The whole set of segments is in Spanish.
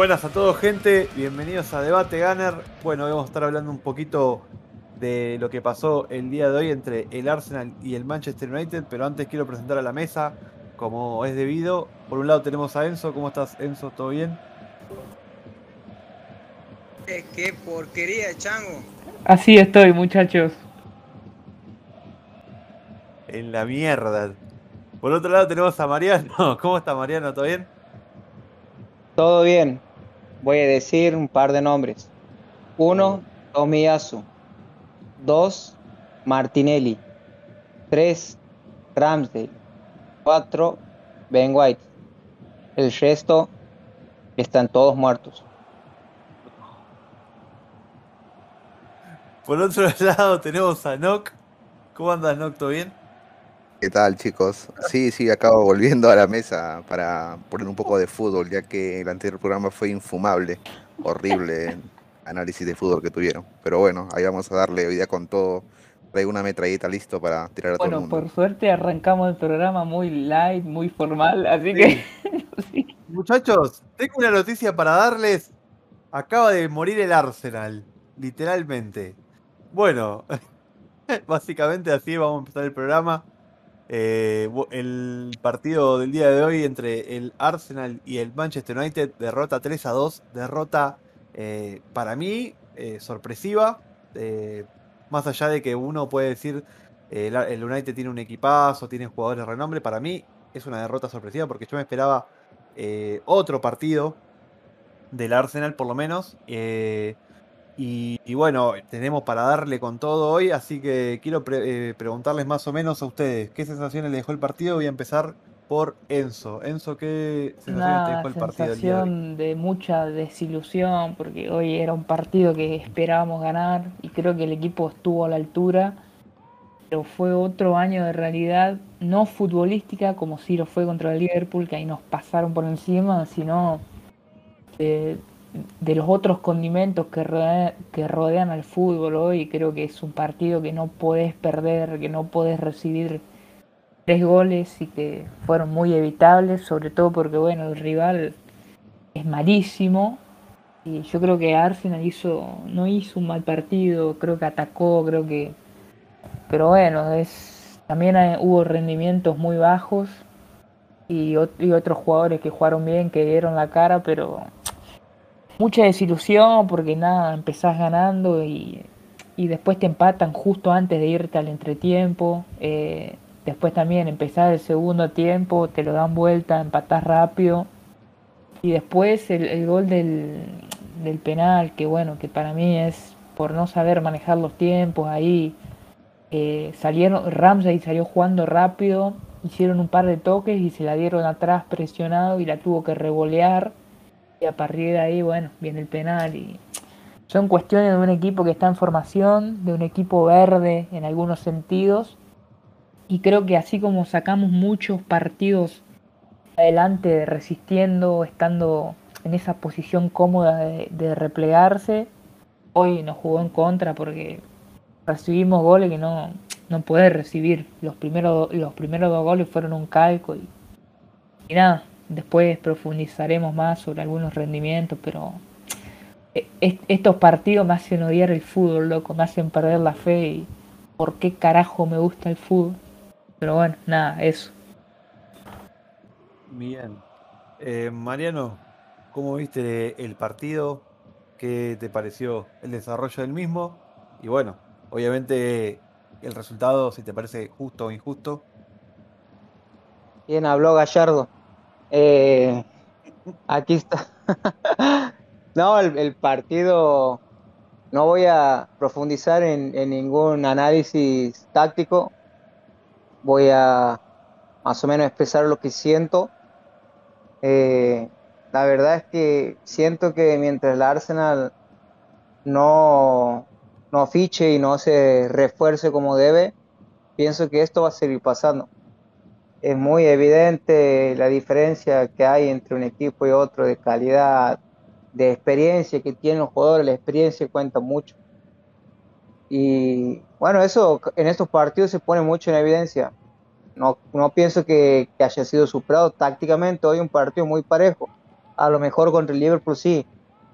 Buenas a todos, gente. Bienvenidos a Debate Gunner. Bueno, hoy vamos a estar hablando un poquito de lo que pasó el día de hoy entre el Arsenal y el Manchester United, pero antes quiero presentar a la mesa, como es debido. Por un lado tenemos a Enzo. ¿Cómo estás, Enzo? ¿Todo bien? Eh, qué porquería, chango. Así estoy, muchachos. En la mierda. Por otro lado tenemos a Mariano. ¿Cómo está Mariano? ¿Todo bien? Todo bien. Voy a decir un par de nombres. Uno, Tomiyasu. Dos, Martinelli. Tres, Ramsdale. Cuatro, Ben White. El resto están todos muertos. Por otro lado tenemos a Nock. ¿Cómo andas, Nock? ¿Todo bien? ¿Qué tal, chicos? Sí, sí, acabo volviendo a la mesa para poner un poco de fútbol, ya que el anterior programa fue infumable, horrible análisis de fútbol que tuvieron. Pero bueno, ahí vamos a darle hoy día con todo. Traigo una metralleta listo para tirar a todo el Bueno, mundo. por suerte arrancamos el programa muy light, muy formal, así que sí. Muchachos, tengo una noticia para darles. Acaba de morir el Arsenal, literalmente. Bueno, básicamente así vamos a empezar el programa. Eh, el partido del día de hoy entre el Arsenal y el Manchester United, derrota 3 a 2, derrota eh, para mí eh, sorpresiva. eh, más allá de que uno puede decir el, el United tiene un equipazo, tiene jugadores de renombre, para mí es una derrota sorpresiva porque yo me esperaba otro partido del Arsenal por lo menos. Eh, y, y bueno, tenemos para darle con todo hoy, así que quiero pre- eh, preguntarles más o menos a ustedes qué sensaciones les dejó el partido. Voy a empezar por Enzo. Enzo, ¿qué sensaciones te Una dejó el partido hoy? sensación de mucha desilusión, porque hoy era un partido que esperábamos ganar y creo que el equipo estuvo a la altura, pero fue otro año de realidad no futbolística como si lo fue contra el Liverpool, que ahí nos pasaron por encima, sino de, de los otros condimentos que, rodea- que rodean al fútbol hoy. Creo que es un partido que no podés perder, que no podés recibir tres goles y que fueron muy evitables, sobre todo porque bueno, el rival es malísimo y yo creo que Arsenal hizo no hizo un mal partido, creo que atacó, creo que pero bueno, es también hubo rendimientos muy bajos y, y otros jugadores que jugaron bien, que dieron la cara, pero mucha desilusión porque nada, empezás ganando y, y después te empatan justo antes de irte al entretiempo. eh, después también empezás el segundo tiempo, te lo dan vuelta, empatás rápido. Y después el, el gol del, del penal, que bueno, que para mí es por no saber manejar los tiempos ahí. eh, salieron, Ramsey salió jugando rápido, hicieron un par de toques y se la dieron atrás presionado y la tuvo que revolear. Y a partir de ahí, bueno, viene el penal y son cuestiones de un equipo que está en formación, de un equipo verde en algunos sentidos. Y creo que así como sacamos muchos partidos adelante resistiendo, estando en esa posición cómoda de, replegarse, hoy nos jugó en contra porque recibimos goles que no, no podés recibir. Los primeros, los primeros dos goles fueron un calco y nada, después profundizaremos más sobre algunos rendimientos, pero e- est- estos partidos me hacen odiar el fútbol, loco, me hacen perder la fe y por qué carajo me gusta el fútbol. Pero bueno, nada, eso. Bien. Eh, Mariano, ¿cómo viste el partido? ¿Qué te pareció el desarrollo del mismo? Y bueno, obviamente el resultado, si te parece justo o injusto. Bien, habló Gallardo. Eh, aquí está. No, el, partido, no voy a profundizar en, en ningún análisis táctico. Voy a más o menos expresar lo que siento. Eh, la verdad es que siento que mientras el Arsenal no, no fiche y no se refuerce como debe, pienso que esto va a seguir pasando. Es muy evidente la diferencia que hay entre un equipo y otro de calidad, de experiencia que tienen los jugadores, la experiencia cuenta mucho. Y bueno, eso en estos partidos se pone mucho en evidencia. No, no pienso que, que haya sido superado tácticamente. Hoy un partido muy parejo. a lo mejor contra el Liverpool sí,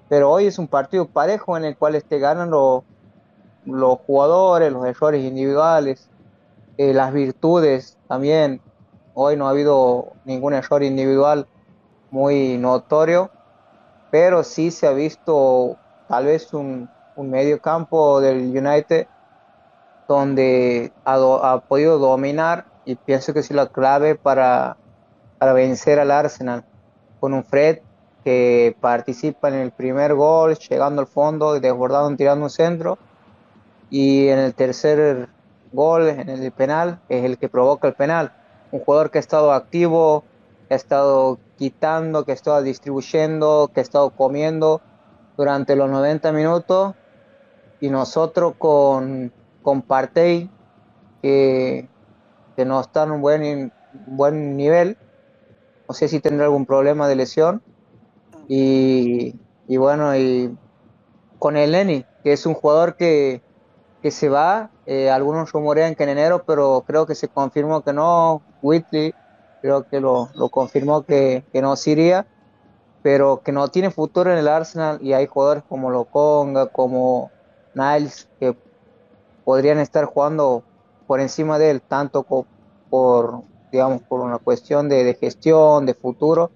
pero hoy es un partido parejo en el cual este, ganan los, los jugadores, los errores individuales, eh, las virtudes también. Hoy no ha habido ningún error individual muy notorio, pero sí se ha visto tal vez un, un medio campo del United donde ha, podido dominar y pienso que es la clave para, para vencer al Arsenal con un Fred que participa en el primer gol, llegando al fondo, desbordando, tirando un centro. Y en el tercer gol, en el penal, es el que provoca el penal. Un jugador que ha estado activo, que ha estado quitando, que ha estado distribuyendo, que ha estado comiendo durante los 90 minutos. Y nosotros con, con Partey, que, que no está en un buen, buen nivel, no sé si tendrá algún problema de lesión y, y bueno, y con el Lenny, que es un jugador que, que se va, eh, algunos rumorean que en enero, pero creo que se confirmó que no, Whitley creo que lo, lo confirmó que, que, no se iría, pero que no tiene futuro en el Arsenal y hay jugadores como Loconga, como Niles, que podrían estar jugando por encima de él, tanto por, digamos, por una cuestión de, de gestión, de futuro,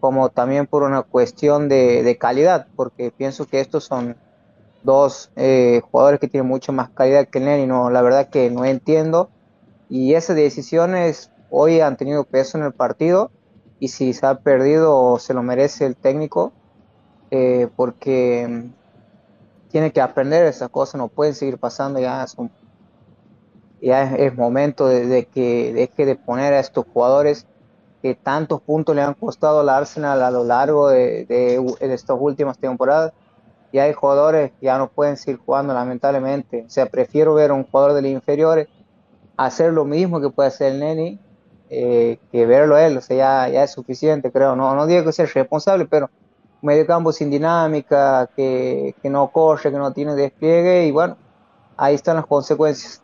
como también por una cuestión de, de calidad, porque pienso que estos son dos eh, jugadores que tienen mucho más calidad que y no, la verdad que no entiendo. Y esas decisiones hoy han tenido peso en el partido y si se ha perdido se lo merece el técnico, eh, porque tiene que aprender esas cosas, no pueden seguir pasando, ya, son, ya es momento de, de, que deje de poner a estos jugadores que tantos puntos le han costado al Arsenal a lo largo de, de, de, estas últimas temporadas. Y hay jugadores que ya no pueden seguir jugando, lamentablemente. O sea, prefiero ver a un jugador de los inferiores hacer lo mismo que puede hacer el Neni eh, que verlo él. O sea, ya, ya es suficiente, creo. No, no digo que sea responsable, pero medio campo sin dinámica, que, que no corre, que no tiene despliegue. Y bueno, ahí están las consecuencias.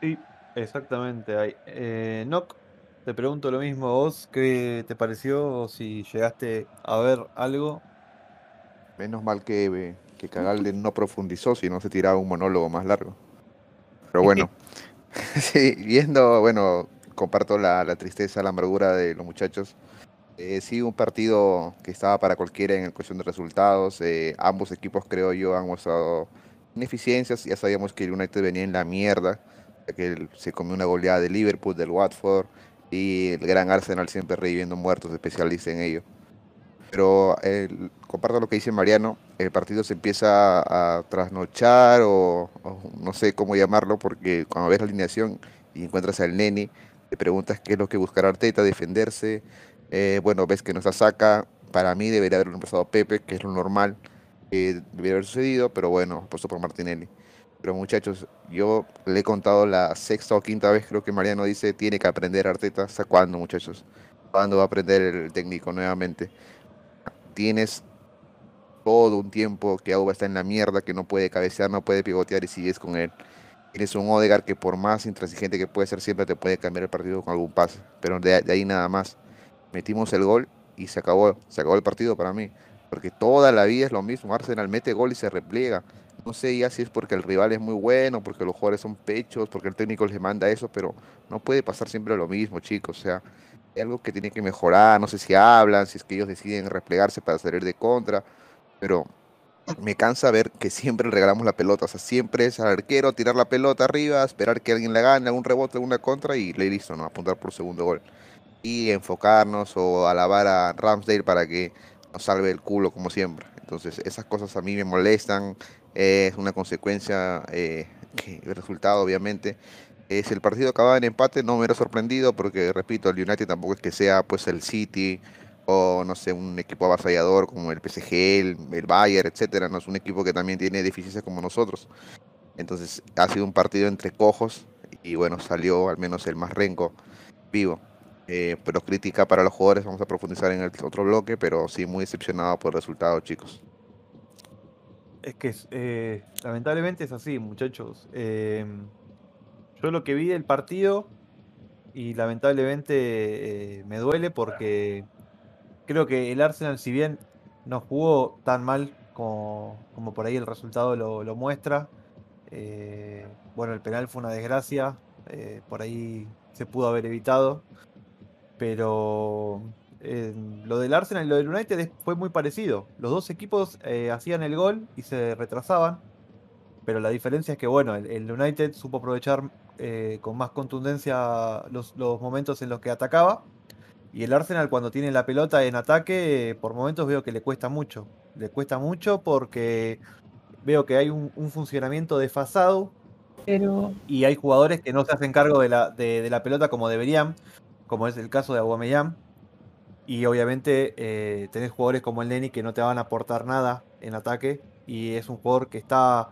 Sí, exactamente. Ahí. Eh, te pregunto lo mismo a vos, ¿qué te pareció? Si llegaste a ver algo. Menos mal que, que Cagalde no profundizó, si no se tiraba un monólogo más largo. Pero bueno, sí, viendo, bueno, comparto la, la, tristeza, la amargura de los muchachos. Eh, sí, un partido que estaba para cualquiera en cuestión de resultados. Eh, ambos equipos, creo yo, han mostrado ineficiencias. Ya sabíamos que el United venía en la mierda, que se comió una goleada de Liverpool, del Watford y el gran Arsenal siempre reviviendo muertos, especialista en ello. Pero el, comparto lo que dice Mariano, el partido se empieza a trasnochar o, no sé cómo llamarlo, porque cuando ves la alineación y encuentras al Neni, te preguntas qué es lo que buscará Arteta, defenderse, eh, bueno, ves que no está saca, para mí debería haberlo empezado Pepe, que es lo normal, eh, debería haber sucedido, pero bueno, puesto por Martinelli. Pero muchachos, yo le he contado la sexta o quinta vez, creo que Mariano dice, tiene que aprender Arteta. ¿Hasta cuándo, muchachos? ¿Cuándo va a aprender el técnico nuevamente? Tienes todo un tiempo que Auba está en la mierda, que no puede cabecear, no puede pivotear y sigues con él. Tienes un Odegar que por más intransigente que puede ser, siempre te puede cambiar el partido con algún pase. Pero de, ahí nada más. Metimos el gol y se acabó, se acabó el partido para mí. Porque toda la vida es lo mismo. Arsenal mete gol y se repliega no sé ya si es porque el rival es muy bueno, porque los jugadores son pechos, porque el técnico les manda eso, pero no puede pasar siempre lo mismo, chicos. O sea, hay algo que tiene que mejorar. No sé si hablan, si es que ellos deciden replegarse para salir de contra, pero me cansa ver que siempre regalamos la pelota. O sea, siempre es al arquero tirar la pelota arriba, esperar que alguien la gane, algún rebote, alguna contra y listo, ¿no? Apuntar por segundo gol. Y enfocarnos o alabar a Ramsdale para que nos salve el culo como siempre. Entonces, esas cosas a mí me molestan es una consecuencia eh, el resultado obviamente eh, si el partido acababa en empate no me hubiera sorprendido porque repito el United tampoco es que sea pues el City no sé un equipo avasallador como el PSG el, Bayern etcétera no es un equipo que también tiene deficiencias como nosotros. Entonces ha sido un partido entre cojos y bueno salió al menos el más renco vivo. Eh, pero crítica para los jugadores vamos a profundizar en el otro bloque pero sí muy decepcionado por el resultado chicos. Es que eh, lamentablemente es así, muchachos. Eh, yo lo que vi del partido y lamentablemente me duele porque creo que el Arsenal, si bien no jugó tan mal como, por ahí el resultado lo, muestra, eh, bueno, el penal fue una desgracia, eh, por ahí se pudo haber evitado, pero eh, lo del Arsenal y lo del United fue muy parecido. Los dos equipos hacían el gol y se retrasaban, pero la diferencia es que, bueno, el, United supo aprovechar con más contundencia los momentos en los que atacaba. Y el Arsenal cuando tiene la pelota en ataque, por momentos veo que le cuesta mucho. Le cuesta mucho porque veo que hay un, un funcionamiento desfasado Pero y hay jugadores que no se hacen cargo de la, de, de la pelota como deberían, como es el caso de Aubameyang. Y obviamente eh, tenés jugadores como el Neni que no te van a aportar nada en ataque y es un jugador que está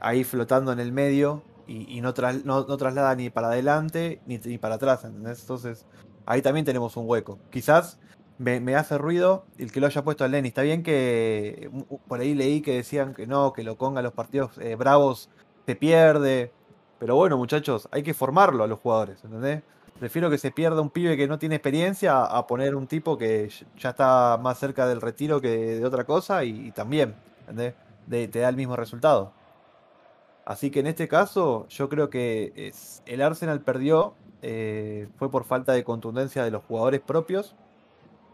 ahí flotando en el medio y, y no, tras- no, no traslada ni para adelante ni, ni para atrás, ¿entendés? Entonces ahí también tenemos un hueco. Quizás me, hace ruido el que lo haya puesto al Neni. Está bien que por ahí leí que decían que no, que lo ponga a los partidos eh, bravos se pierde. Pero bueno, muchachos, hay que formarlo a los jugadores, ¿entendés? Prefiero que se pierda un pibe que no tiene experiencia a poner un tipo que ya está más cerca del retiro que de otra cosa y, también, ¿entendés? Te da el mismo resultado. Así que en este caso, yo creo que es- el Arsenal perdió, eh, fue por falta de contundencia de los jugadores propios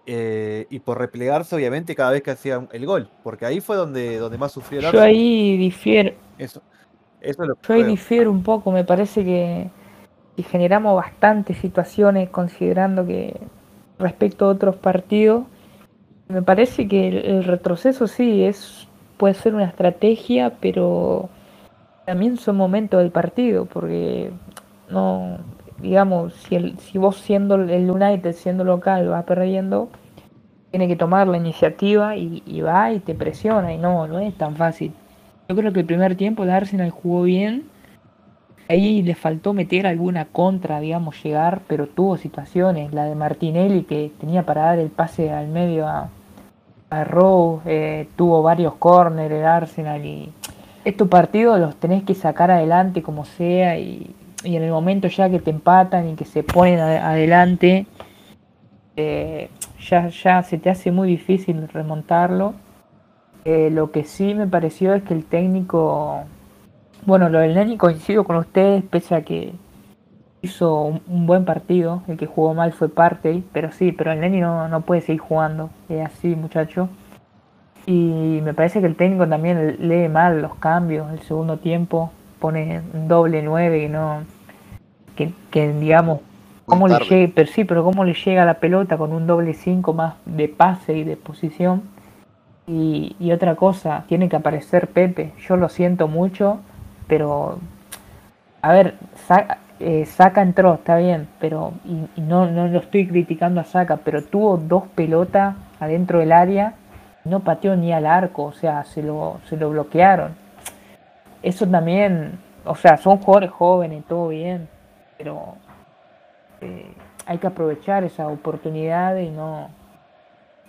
eh, y por replegarse, obviamente, cada vez que hacían el gol, porque ahí fue donde, donde más sufrió el yo Arsenal. ahí difiero, Eso, eso es lo que yo ahí difiero un poco, me parece que, que generamos bastantes situaciones considerando que respecto a otros partidos, me parece que el, el retroceso sí es puede ser una estrategia, pero también son momentos del partido, porque no, digamos, si, el, si vos siendo el United, siendo local, va perdiendo, tiene que tomar la iniciativa y, y va y te presiona, y no, no es tan fácil. Yo creo que el primer tiempo el Arsenal jugó bien, ahí le faltó meter alguna contra, digamos, llegar, pero tuvo situaciones, la de Martinelli que tenía para dar el pase al medio a, a Rowe, eh, tuvo varios corners el Arsenal y estos partidos los tenés que sacar adelante como sea y, y en el momento ya que te empatan y que se ponen adelante, eh, ya, ya se te hace muy difícil remontarlo. Eh, lo que sí me pareció es que el técnico, bueno, lo del Nani coincido con ustedes, pese a que hizo un, buen partido, el que jugó mal fue Partey, pero sí, pero el Nani no, no puede seguir jugando, es así muchacho. Y me parece que el técnico también lee mal los cambios, el segundo tiempo pone un doble 9 que no, que, que digamos, cómo le llega, pero sí, pero cómo le llega la pelota con un doble 5 más de pase y de posición. Y, y otra cosa, tiene que aparecer Pepe. Yo lo siento mucho, pero a ver, Sa- eh, Saka entró, está bien, pero y, y no, no lo estoy criticando a Saka, pero tuvo dos pelotas adentro del área, no pateó ni al arco, o sea, se lo, se lo bloquearon. Eso también, o sea, son jugadores jóvenes, todo bien, pero eh, hay que aprovechar esa oportunidad y no,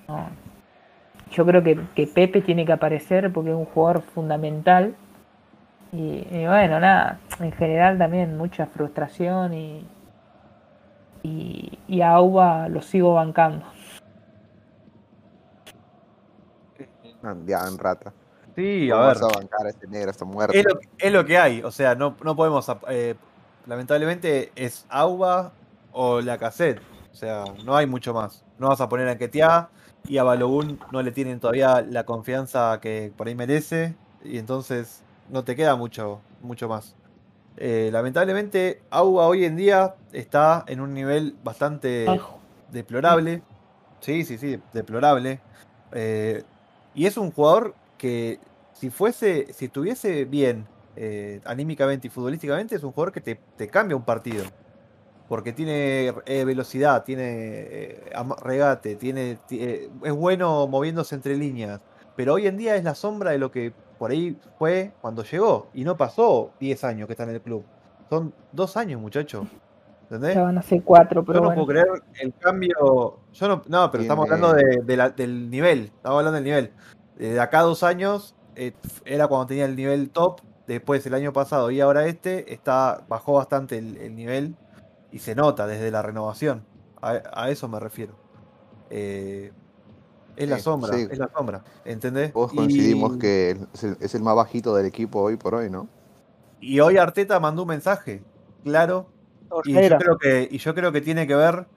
no. Yo creo que, que Pepe tiene que aparecer porque es un jugador fundamental. Y, bueno, nada, en general también mucha frustración y, y, y a Auba lo sigo bancando. En rata. Sí, a ¿Cómo ver. vas a bancar a este negro? Está muerto. Es lo, es lo que hay, o sea, no, no podemos. eh, lamentablemente es Auba o la cassette. O sea, no hay mucho más. No vas a poner a Ketia y a Balogun no le tienen todavía la confianza que por ahí merece. Y entonces no te queda mucho, mucho más. Eh, lamentablemente, Auba hoy en día está en un nivel bastante Bajo. deplorable. Sí, sí, sí, deplorable. Eh, y es un jugador que si fuese, si estuviese bien eh, anímicamente y futbolísticamente, es un jugador que te, te cambia un partido. Porque tiene eh, velocidad, tiene eh, regate, tiene, ti- eh, es bueno moviéndose entre líneas. Pero hoy en día es la sombra de lo que por ahí fue cuando llegó. Y no pasó 10 años que está en el club. Son dos años, muchacho. ¿Entendés? Ya van a ser cuatro, pero Yo no bueno. puedo creer el cambio. Yo no, no pero estamos hablando de, de la- del nivel. Estamos hablando del nivel. Eh, De acá a dos años eh, era cuando tenía el nivel top. Después el año pasado y ahora este está bajó bastante el, el nivel y se nota desde la renovación. A, a eso me refiero. Eh, Es la Sí, sombra, sí. es la sombra, ¿entendés? Todos Y- coincidimos que es el, es el más bajito del equipo hoy por hoy, ¿no? Y hoy Arteta mandó un mensaje, claro, y yo Torreira. creo que, y yo creo que tiene que ver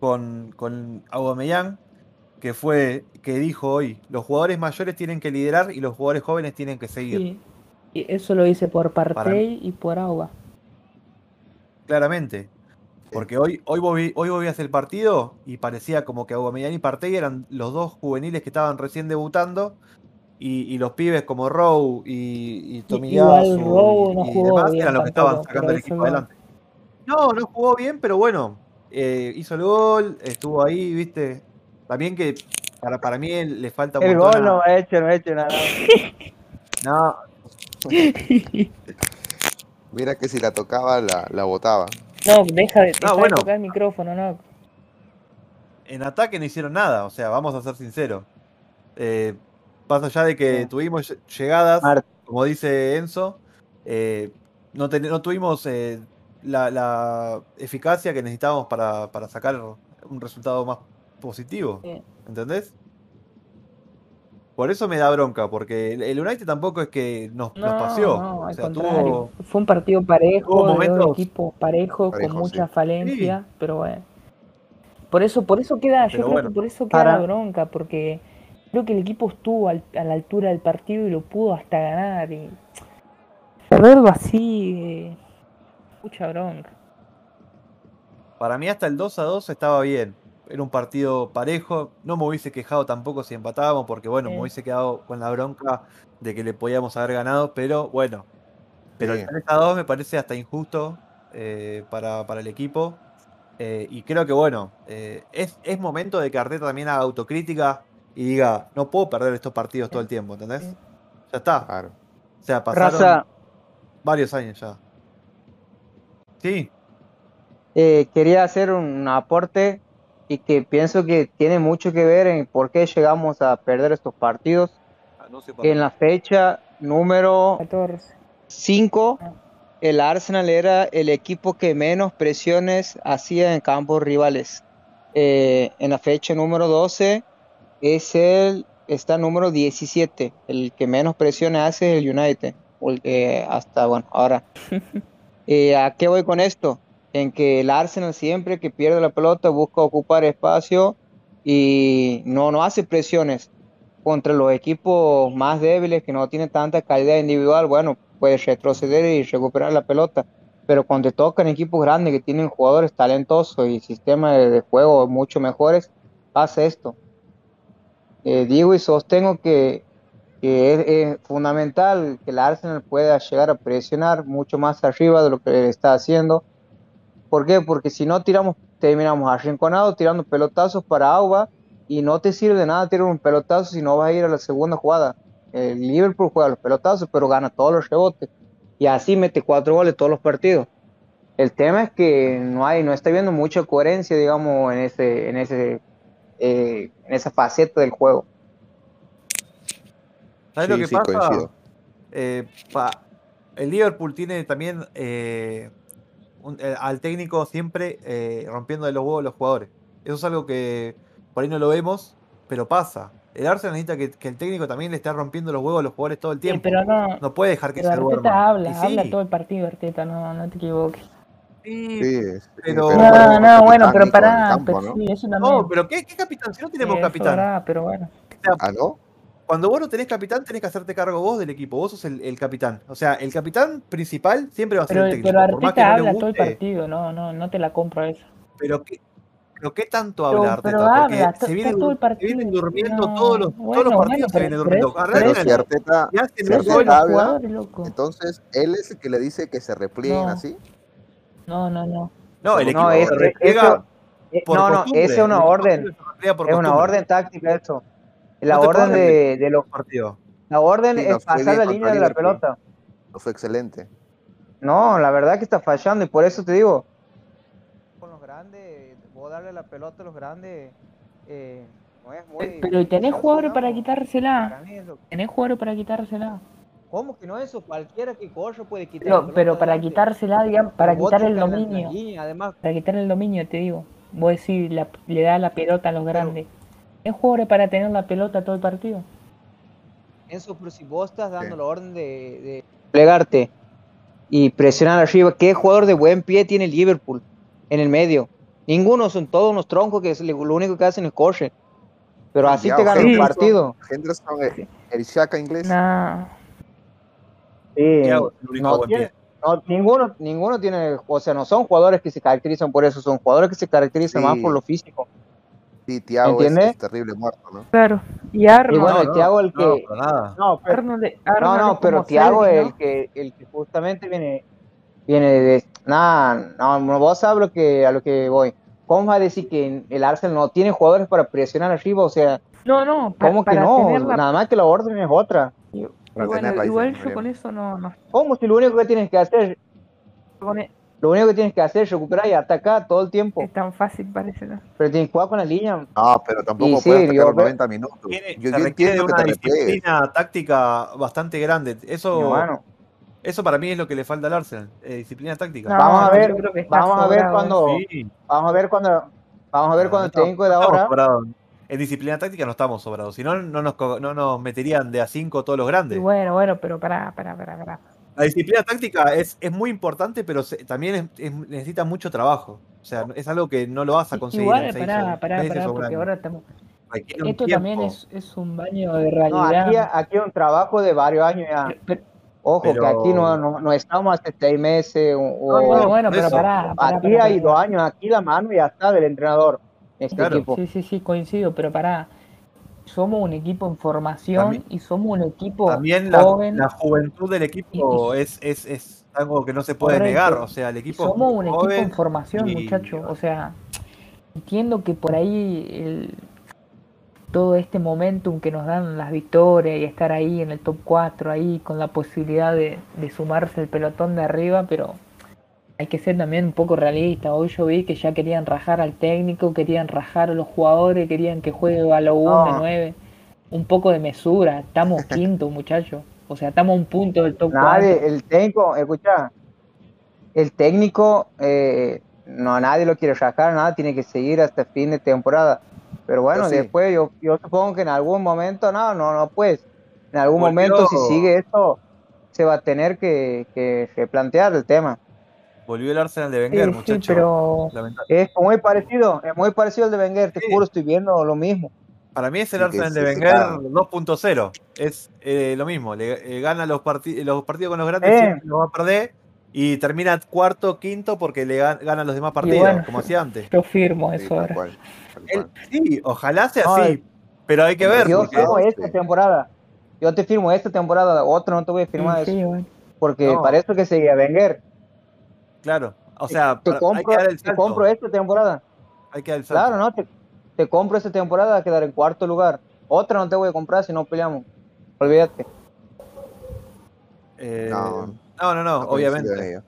con, con Aubameyang, que fue, que dijo hoy, los jugadores mayores tienen que liderar y los jugadores jóvenes tienen que seguir. Sí. Y eso lo hice por Partey y por Auba. Claramente. Porque hoy, hoy, vos hoy vos veías el partido y parecía como que Aubameyang y Partey eran los dos juveniles que estaban recién debutando y, y los pibes como Rowe y, y Tomiyasu y, no y jugó demás eran los que estaban sacando el equipo no- adelante. No, no jugó bien, pero bueno, eh, hizo el gol, estuvo ahí, viste. También que para, para mí le falta un El montón gol a- no ha hecho, no ha hecho nada. No, Mira que si la tocaba, la, la botaba. No, deja de, deja de bueno. tocar el micrófono, no. en ataque no hicieron nada, o sea, vamos a ser sinceros. Eh, más allá de que Sí. tuvimos llegadas, Mar- como dice Enzo, eh, no, ten- no tuvimos eh, la, la eficacia que necesitábamos para, para sacar un resultado más positivo. Sí. ¿Entendés? Por eso me da bronca, porque el- United tampoco es que nos, nos No, paseó. no, o sea, contrario. tuvo, Fue un partido parejo, momentos- parejos, Parejo, con mucha sí. falencia, pero bueno. Por eso, por eso queda, yo creo que por eso queda Para- la bronca, porque creo que el equipo estuvo al- a la altura del partido y lo pudo hasta ganar. Y perderlo así, eh, mucha bronca. Para mí hasta el 2 a 2 estaba bien. Era un partido parejo. No me hubiese quejado tampoco si empatábamos, porque bueno, me hubiese quedado con la bronca de que le podíamos haber ganado, pero bueno. Pero Sí. el 3 a 2 me parece hasta injusto eh, para, para el equipo. Eh, y creo que bueno, eh, es, es momento de que Arteta también haga autocrítica y diga, no puedo perder estos partidos todo el tiempo, ¿entendés? Sí. Ya está. Claro. O sea, pasaron Raza, varios años ya. Sí, eh, quería hacer un aporte y que pienso que tiene mucho que ver en por qué llegamos a perder estos partidos. por- En la fecha número 14. 5, el Arsenal era el equipo que menos presiones hacía en campos rivales. Eh, en la fecha número 12 es el está número 17, el que menos presiones hace es el United. que hasta bueno, ahora. Eh, ¿A qué voy con esto? En que el Arsenal siempre que pierde la pelota busca ocupar espacio y no, no hace presiones contra los equipos más débiles que no tienen tanta calidad individual. Bueno, puede retroceder y recuperar la pelota. Pero cuando tocan equipos grandes que tienen jugadores talentosos y sistemas de, juego mucho mejores, pasa esto. Eh, digo y sostengo que, es fundamental que el Arsenal pueda llegar a presionar mucho más arriba de lo que está haciendo. ¿Por qué? Porque si no tiramos, terminamos arrinconados tirando pelotazos para Auba y no te sirve de nada tirar un pelotazo si no vas a ir a la segunda jugada. El Liverpool juega los pelotazos, pero gana todos los rebotes y así mete cuatro goles todos los partidos. El tema es que no hay, no está viendo mucha coherencia, digamos, en ese, en ese, eh, en esa faceta del juego. ¿Sabes lo Sí, que sí, pasa? Eh, pa- el Liverpool tiene también eh, un- eh, al técnico siempre eh, rompiendo de los huevos a los jugadores. Eso es algo que por ahí no lo vemos, pero pasa. El Arsenal necesita que, que el técnico también le esté rompiendo los huevos a los jugadores todo el Sí, tiempo. pero no, No puede dejar que pero se. Arteta habla, sí, habla todo el partido, Arteta, no, no te equivoques. sí, Sí, sí, pero- pero No, no, un bueno, pero pará, campo, pero ¿no? sí, eso también. No, pero ¿qué, qué capitán? Si no tenemos eso capitán. verdad, pero bueno. Ah, ¿no? Cuando vos no tenés capitán, tenés que hacerte cargo vos del equipo. Vos sos el, el capitán. O sea, el capitán principal siempre va a ser Pero, el técnico. pero Arteta no habla todo el partido, no, no, no te la compro eso. Pero qué, pero qué tanto Pero- habla pero Arteta, porque habla, to- se, viene, todo el se vienen partido. durmiendo No, todos los, bueno, todos los bueno, partidos se pero- vienen pero durmiendo. Pero si el- Arteta, si Pero Arteta habla, entonces él es el que le dice que se replieguen No. así. No, no, no. No, el equipo No, es, se es- repliega eso- eh, por no, no, esa es una orden, se es una orden táctica eso. La No orden de, de los, Partido. la orden Sí, es pasar la línea de la pelota. No fue excelente. No, la verdad que está fallando y por eso te digo, con los grandes, vos darle la pelota a los grandes eh, no es muy... Pero ¿y tenés no jugadores para quitársela? Tenés jugadores para quitársela. ¿Cómo que no eso? Cualquiera que corra puede quitar Pero, pero para adelante. quitársela, digamos, para quitar el dominio. línea, además, Para quitar el dominio, te digo. Vos decís, la- le da la pelota a los grandes. ¿Es jugadores para tener la pelota todo el partido? Enzo, pero si vos estás dando la orden de, de plegarte y presionar arriba, ¿qué jugador de buen pie tiene Liverpool en el medio? Ninguno, son todos unos troncos que es lo único que hacen es correr. Pero así te ganan un partido. Henderson, el Shaka inglés. Nah. Sí, único no buen tiene- pie. no, ninguno, ninguno tiene, o sea, no son jugadores que se caracterizan por eso, son jugadores que se caracterizan Sí. más por lo físico. Sí, Thiago es, es terrible muerto, ¿no? Claro. Y Y Arnold. bueno, No, el no, Thiago el no, que, para nada. no, pero, Arnold, no, Arnold no, es pero Servi, es ¿no? el que, el que justamente viene, viene de, nada, no, no, vos sabes lo que, a lo que voy. ¿Cómo vas a decir que el Arsenal no tiene jugadores para presionar arriba? O sea, No, no, ¿cómo que para no? la- Nada más que la orden es otra. y- y Para igual dicen, yo con eso no, no ¿Cómo si lo único que tienes que hacer, con lo único que tienes que hacer es recuperar y atacar todo el tiempo? es tan fácil parece, ¿no? Pero tienes que jugar con la línea. No, pero tampoco sí, puede atacar los veo- 90 minutos. Tiene- Yo, yo que una te disciplina táctica bastante grande. Eso, bueno, eso para mí es lo que le falta al Arsenal. eh, disciplina táctica. No, Vamos a ver, vamos a ver cuando, Sí. vamos a ver cuando, vamos a ver No, cuando no el técnico de ahora, sobrados. En disciplina táctica no estamos sobrados. Si no, no nos, no nos meterían de a 5 todos los Y grandes. bueno, bueno, pero pará, pará, pará, pará. La disciplina táctica es, es muy importante, pero se- también es- es- necesita mucho trabajo. O sea, es algo que no lo vas a conseguir Igual, en seis pará, pará, meses pará, porque ahora estamos... Esto también tiempo. es, es un baño de no, realidad. aquí, aquí hay un trabajo de varios años ya. Pero- pero- Ojo, que Pero- aquí no, no, no estamos hace seis meses o, No, bueno, no, bueno, pero pará, pará, aquí pará, hay pará. dos años, aquí la mano ya está del entrenador en este Claro. equipo. Sí, sí, sí, coincido, pero pará. Somos un equipo en formación También- y somos un equipo También la, joven. la juventud del equipo es, es, es algo que no se puede Correcto. negar. O sea, el equipo somos un equipo en formación, y- muchachos. O sea, entiendo que por ahí el- todo este momentum que nos dan las victorias y estar ahí en el top 4, ahí con la posibilidad de, de sumarse el pelotón de arriba, pero hay que ser también un poco realista. Hoy yo vi que ya querían rajar al técnico, querían rajar a los jugadores, querían que juegue a los 1 de No. 9. Un poco de mesura. Estamos quinto, muchachos. O sea, estamos a un punto del top 4. Nadie, el técnico, escucha, el técnico, eh, no nadie lo quiere sacar, nada, tiene que seguir hasta fin de temporada. Pero bueno, sí. después yo, yo supongo que en algún momento, no, no, no, pues, en algún Volvió- momento si sigue esto, se va a tener que, que replantear el tema. Volvió el Arsenal de Sí, Wenger, sí, muchachos. pero Lamentable. Es muy parecido, es muy parecido al de Wenger, te Sí. juro, estoy viendo lo mismo. Para mí es el Sí, Arsenal de Wenger separa. 2.0. Es eh, lo mismo. Le, eh, gana los, parti- los partidos con los grandes, Eh. siempre los va a perder. Y termina cuarto, quinto, porque le gan- ganan los demás partidos, bueno. como hacía antes. yo firmo Sí, eso tal ahora. cual, cual. sí, ojalá sea No, así. Pero hay que ver. Yo porque- firmo sí. esta temporada, yo te firmo esta temporada, otro no te voy a firmar Sí, eso, sí, bueno. porque No. para eso que seguía Wenger. Claro. O sea, te para- hay compro, que te esta temporada. Hay que dar el salto. Claro, no, te, te compro esta temporada a quedar en cuarto lugar. Otra no te voy a comprar si no peleamos. Olvídate. Eh, No. no, no, obviamente. ello.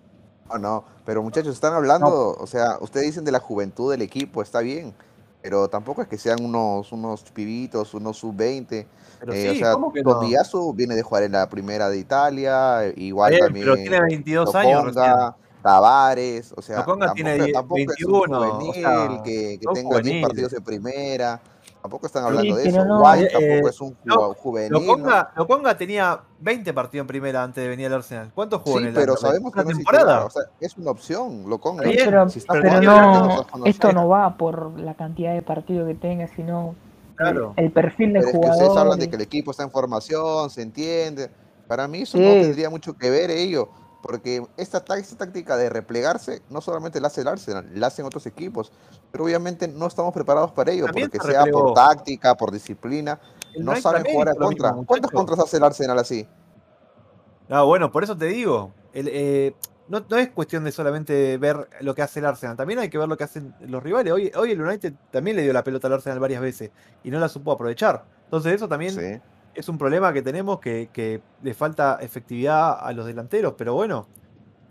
No, no, pero muchachos, están hablando, o sea, ustedes dicen de la juventud del equipo, está bien, pero tampoco es que sean unos, unos pibitos, unos sub-20. Pero eh, sí, o sea, ¿cómo que no? Tomiyasu viene de jugar en la primera de Italia, eh, igual también. pero tiene 22 años recién. Tavares, o sea, tampoco, tiene tampoco es 21, un o juvenil sea, que, que tenga 10 juveniles. partidos en primera, tampoco están Sí, hablando de pero eso. no, White eh, tampoco es un no, ju- juvenil, ¿no? Lokonga, Lokonga tenía 20 partidos en primera antes de venir al Arsenal. ¿Cuántos jugó en Sí, el pero Arsenal? sabemos que ¿Una no es temporada? o sea, es una opción. Está bien, pero Si está pero jugando, no, no no, esto no va por la cantidad de partidos que tenga, sino Claro. el, el perfil del Pero es que ustedes jugador. hablan de que el equipo está en formación, se entiende. Para mí eso Sí. no tendría mucho que ver ello, porque esta, tá- esta táctica de replegarse no solamente la hace el Arsenal, la hacen otros equipos, pero obviamente no estamos preparados para ello, También porque se sea por táctica, por disciplina, El no saben jugar a contra. mismo, ¿Cuántas contras hace el Arsenal así? No, bueno, por eso te digo. el, eh, no, no es cuestión de solamente ver lo que hace el Arsenal, también hay que ver lo que hacen los rivales. Hoy, hoy el United también le dio la pelota al Arsenal varias veces y no la supo aprovechar. Entonces eso también Sí. Es un problema que tenemos, que, le falta efectividad a los delanteros, pero bueno,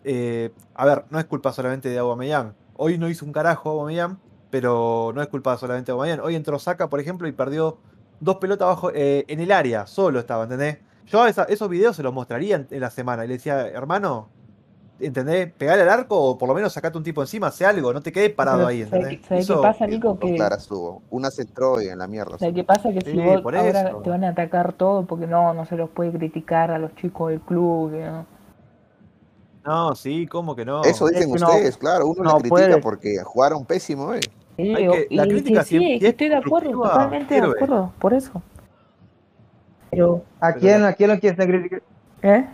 eh, a ver, no es culpa solamente de Aubameyang. Hoy no hizo un carajo Aubameyang, pero no es culpa solamente de Aubameyang. Hoy entró Saka, por ejemplo, y perdió dos pelotas abajo eh, en el área, solo estaba, ¿entendés? Yo esa- esos videos se los mostraría en la semana y le decía, hermano, ¿entendés? Pegale al arco o por lo menos sacate un tipo encima, hace algo, no te quedes parado Pero, ahí, ¿sabes ¿entendés? sabes qué pasa, Nico? Que, claras. Una se entró y en la mierda. ¿sabes qué pasa? Que si Sí, vos por ahora eso. te van a atacar todo porque no, no se los puede criticar a los chicos del club. no. No, sí, ¿cómo que no? Eso dicen Es que no- ustedes, claro. Uno no critica puede. porque jugaron pésimo, eh. Sí, la crítica sí, que es estoy de acuerdo, totalmente de sirve. acuerdo, por eso. Pero, ¿A Pero quién, la- a quién lo quieren criticar? ¿eh?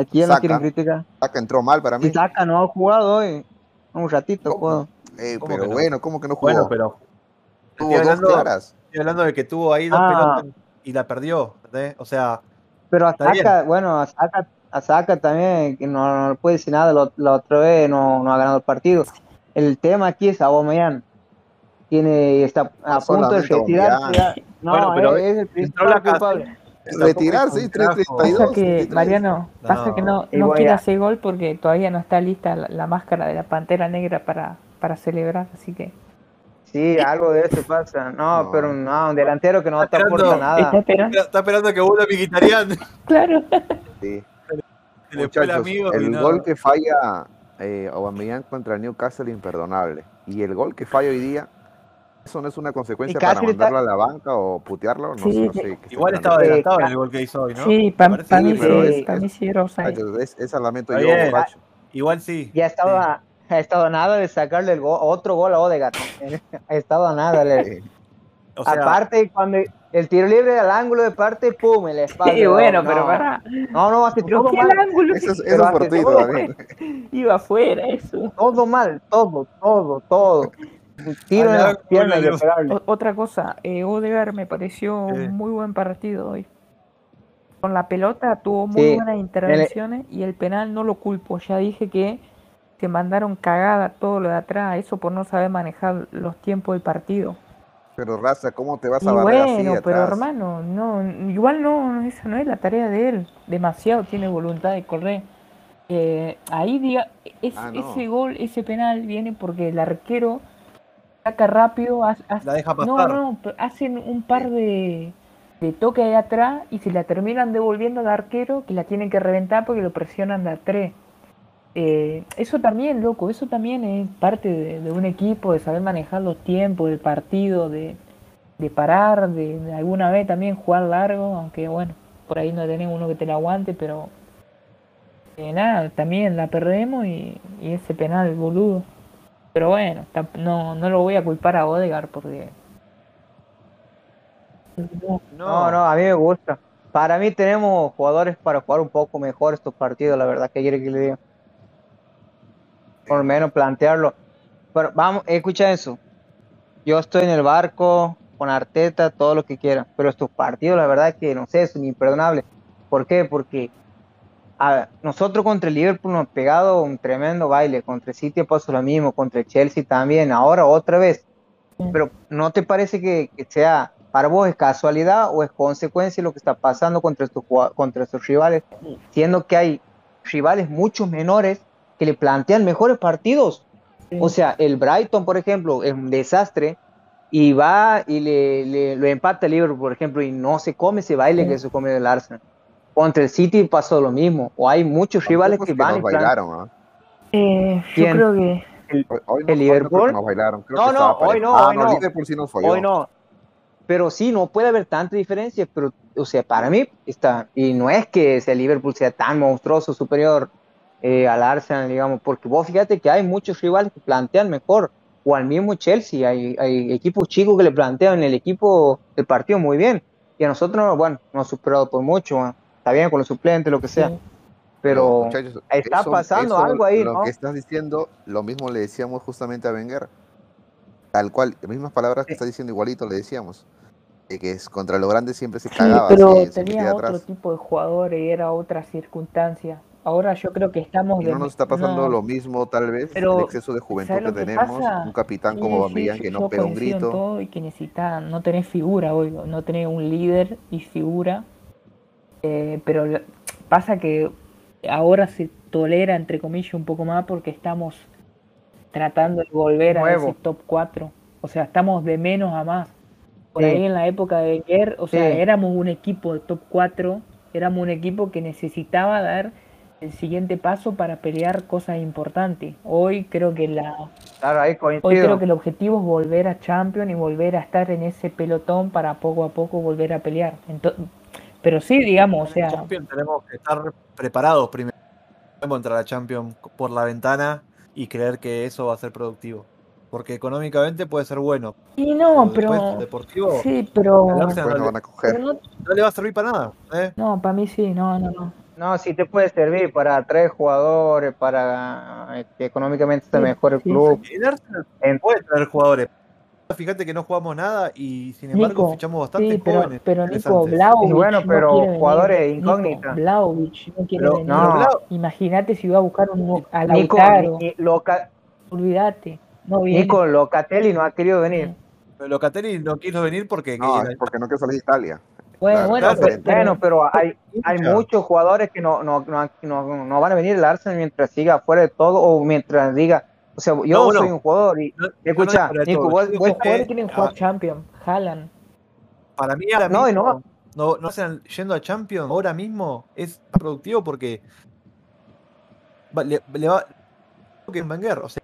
¿A quién lo Saca. quieren criticar? Saca entró mal para mí. Y Saca no ha jugado hoy. Un ratito ¿Cómo? jugado. Eh, ¿Cómo pero no? bueno, ¿cómo que no jugó? Bueno, pero Tuvo estoy dos hablando- claras. estoy hablando de que tuvo ahí dos Ah. pelotas y la perdió, ¿entendés? O sea, Pero a Está bien. Saca, bueno, a Saca, a Saca también, que no, no le puede decir nada, la, la otra vez no, no ha ganado el partido. El tema aquí es Aubameyang. Tiene, está a No punto de retirarse ya. No, Bueno, pero es, es el entró principal la casa. culpable. Retirarse, Tampoco 332. Pasa que, 33. Mariano, pasa que no, no quiere a- hacer gol porque todavía no está lista la, la máscara de la pantera negra para, para celebrar, así que Sí, algo de eso pasa. No, No. pero no, un delantero que no te Está aporta esperando- nada. está esperando. está esperando que vuelva Mkhitaryan. Claro. Sí. Se le fue el Muchachos, amigo el no. gol que falla eh, Aubameyang contra el Newcastle imperdonable. Y el gol que falla hoy día, eso no es una consecuencia para casi está- mandarlo a la banca o putearlo. No, Sí, sé, no sí. sé Igual estaba adelantado en el gol que hizo hoy, ¿no? Sí, para parece mí sí, es- para es- mí sí era offside. Muchachos, es- esa lamento yo, borracho. Igual sí. Ya estaba, ha estado nada de sacarle el go- otro gol a Odegaard. Ha estado nada. le- O sea, Aparte, cuando el tiro libre al ángulo de parte, pum, en la espalda. Sí, bueno, no, pero para. No, no, hace todo qué mal. ángulo Eso es, eso es todo, también. iba afuera, eso. Todo mal, todo, todo, todo. Tiro en y otra cosa, eh, Odegaard me pareció Sí. un muy buen partido hoy. Con la pelota tuvo muy Sí, buenas intervenciones y el penal no lo culpo. Ya dije que se mandaron cagada todo lo de atrás, eso por no saber manejar los tiempos del partido. Pero Raza, ¿cómo te vas Y a barrer así bueno, de pero atrás? hermano, no, igual no, no, esa no es la tarea de él. Demasiado tiene voluntad de correr. Eh, ahí diga, es- Ah, no. ese gol, ese penal viene porque el arquero saca rápido, ha- ha- La deja no, pasar. no, pero hacen un par de, de toques de atrás y se la terminan devolviendo al arquero que la tienen que reventar porque lo presionan de atrás. Eh, eso también, loco, eso también es parte de, de un equipo, de saber manejar los tiempos del partido, de, de parar, de, de alguna vez también jugar largo, aunque bueno, por ahí no tenés uno que te lo aguante, pero eh, nada, también la perdemos y, y ese penal boludo. Pero bueno, no, no lo voy a culpar a Odegaard porque... No, no, a mí me gusta. Para mí tenemos jugadores para jugar un poco mejor estos partidos, la verdad, que quiere que le diga. Por lo menos plantearlo. Pero vamos, escucha eso. Yo estoy en el barco con Arteta, todo lo que quiera, pero estos partidos, la verdad que no sé, son imperdonables. ¿Por qué? Porque a nosotros contra el Liverpool nos hemos pegado un tremendo baile, contra el City pasó lo mismo, contra el Chelsea también, ahora otra vez. Pero ¿no te parece que, que sea para vos es casualidad o es consecuencia de lo que está pasando contra estos, contra estos rivales? Siendo que hay rivales mucho menores que le plantean mejores partidos. O sea, el Brighton, por ejemplo, es un desastre y va y le, le- lo empata el Liverpool, por ejemplo, y no se come ese baile Sí. que se come el Arsenal. Contra el City pasó lo mismo. O hay muchos rivales Tampoco que es van y nos plan- bailaron, ¿no? Eh, yo creo que... Hoy, hoy no, ¿El hoy no creo Liverpool? que nos bailaron. Creo No, que no, hoy no, Ah, hoy no, no. Liverpool sí nos. Hoy no. Pero sí, no puede haber tanta diferencia, pero, o sea, para mí está, y no es que ese Liverpool sea tan monstruoso, superior eh, al Arsenal, digamos, porque vos fíjate que hay muchos rivales que plantean mejor, o al mismo Chelsea, hay, hay equipos chicos que le plantean el equipo, el partido muy bien, y a nosotros, no, bueno, nos ha superado por mucho, bueno, está bien con los suplentes, lo que sea, sí. pero muchachos, está pasando algo ahí, Lo ¿no? que estás diciendo, lo mismo le decíamos justamente a Wenger. Tal cual, las mismas palabras que Sí. estás diciendo igualito le decíamos. De que es, contra los grandes siempre se Sí, cagaba, pero se, se metía tenía otro atrás. tipo de jugadores y era otra circunstancia. Ahora yo creo que estamos Y de no nos está pasando no, lo mismo, tal vez, Pero, el exceso de juventud ¿sabes que que tenemos. pasa? Un capitán Sí, como sí, Bambián yo- que no pega un grito. todo y que necesita, no tenés figura hoy, no tenés un líder y figura. Eh, pero pasa que ahora se tolera, entre comillas, un poco más porque estamos tratando de volver a ese top 4. O sea, estamos de menos a más. Por Sí. ahí en la época de Wenger, o sea, Sí. éramos un equipo de top 4, éramos un equipo que necesitaba dar el siguiente paso para pelear cosas importantes. Hoy creo que la Claro, ahí hoy creo que el objetivo es volver a Champions y volver a estar en ese pelotón para poco a poco volver a pelear. Ento- pero sí, digamos, o sea, Champions tenemos que estar preparados primero. No podemos entrar a Champions por la ventana y creer que eso va a ser productivo. Porque económicamente puede ser bueno. y no, pero después, pero deportivo, sí, pero, no, le, van a coger. pero no, no le va a servir para nada. ¿eh? no, para mí sí, no, no, no. No, sí te puede servir para tres jugadores, para que económicamente esté Sí, mejor el sí, club. El Arsenal En- puede traer jugadores. Fíjate que no jugamos nada y sin embargo Nico, fichamos bastante sí, pero, jóvenes. pero Nico Y bueno, no pero venir. jugadores incógnitas. Vlahovic no quiere Pero- venir. No. Imagínate si va a buscar un a Nico, Lautaro, olvídate, no viene. Nico Locatelli no ha querido venir. Pero Locatelli no quiso venir porque No, que- porque no quiero salir de Italia. Bueno, Claro, bueno, pero, pero- Bueno, pero hay, hay muchos jugadores que no, no, no, no, no van a venir al Arsenal mientras siga fuera de todo o mientras diga, o sea, yo No, bueno. soy un jugador y no- no, escucha, no, Nico, vos- vos- jugadores que, quieren jugar Champions, Haaland. Para mí ahora No, mismo, no. no, no sean yendo a Champions ahora mismo es productivo porque va- le, le va que Wenger, o sea,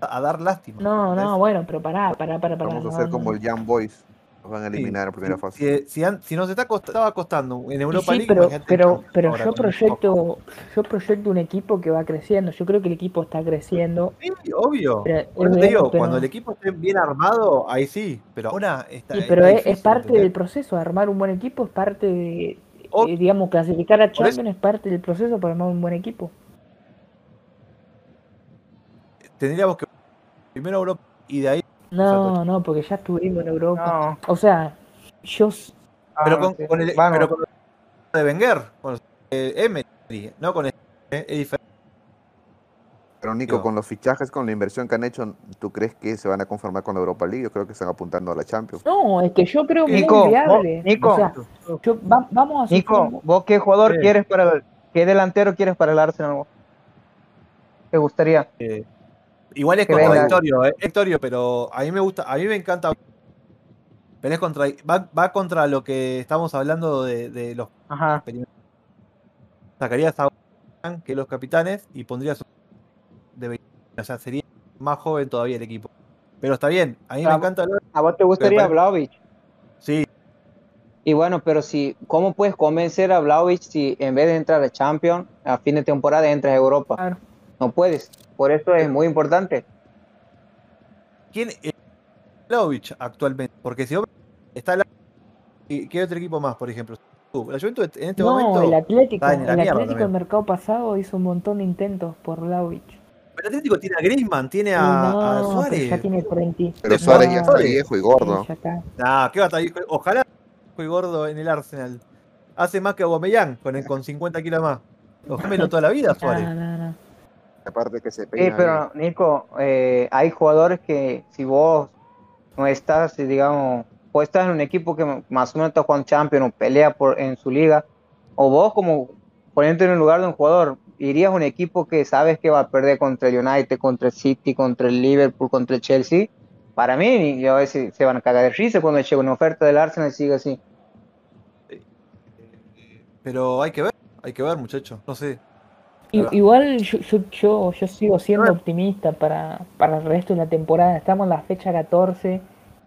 a dar lástima. No, no, bueno, pero pará, pará, pará, pará. Vamos a hacer no, como no. el Young Boys. Van a Sí, eliminar en primera si- fase. Si, si, an- si nos está cost- estaba costando en Europa sí, League, pero, pero, pero ahora yo proyecto, yo proyecto un equipo que va creciendo. Yo creo que el equipo está creciendo. Sí, obvio. Pero, eh, te digo, pero- cuando el equipo esté bien armado, ahí sí. Pero ahora está. Sí, está pero es, es difícil, parte ¿entendés? del proceso. Armar un buen equipo es parte de, Ob- eh, digamos, clasificar a Champions es parte del proceso para armar un buen equipo. Tendríamos que primero Europa y de ahí. No, no, porque ya estuvimos en Europa. no, O sea, yo s- Pero ah, con, sí. con el, Vamos. pero con el de Wenger, con el de Emery, no con el, eh, es diferente. Pero Nico, con los fichajes, con la inversión que han hecho, ¿tú crees que se van a conformar con la Europa League? Yo creo que están apuntando a la Champions. no, es que yo creo Nico, muy viable. vos- Nico. O sea, yo- va- vamos a hacer Nico, ¿vos qué jugador Sí. quieres para el, qué delantero quieres para el Arsenal? ¿Te gustaría? Eh, igual es contradictorio, eh, contradictorio, pero a mí me gusta, a mí me encanta. Pero es contra, va, va contra lo que estamos hablando de, de los Ajá. sacaría a que los capitanes y pondría su de 20, o sea, sería más joven todavía el equipo. Pero está bien, a mí me encanta ¿A vos te gustaría Vlaovic? Sí, Y bueno, pero si, ¿cómo puedes convencer a Vlaovic si en vez de entrar a Champions, a fin de temporada entras a Europa? Claro. No puedes. Por eso es muy importante. ¿quién es Vlahovic actualmente? Porque si vos- está la y ¿qué otro equipo más, por ejemplo? Uh, La Juventus en este No, momento. el Atlético, en el Atlético también. el mercado pasado hizo un montón de intentos por Vlahovic. El Atlético tiene a Griezmann, tiene Y a, no, a Suárez. ya tiene 30. Pero No, Suárez ya está viejo y gordo. Sí, ya está. Nah, ¿qué va a estar ahí? Ojalá muy gordo en el Arsenal. Hace más que Aubameyang con, el- con 50 kilos más. Ojámelo toda la vida, Suárez. No, no, no. Aparte que se Sí, peina. pero Nico, eh, hay jugadores que si vos no estás, digamos, vos estás en un equipo que más o menos está jugando Champions o pelea por, en su liga, o vos como poniéndote en el lugar de un jugador, irías a un equipo que sabes que va a perder contra el United, contra el City, contra el Liverpool, contra el Chelsea. Para mí, yo a veces se van a cagar de risa cuando llega una oferta del Arsenal y sigue así. Pero hay que ver, hay que ver, muchachos. No sé. Igual yo, yo, yo, yo sigo siendo optimista para, para el resto de la temporada. Estamos en la fecha 14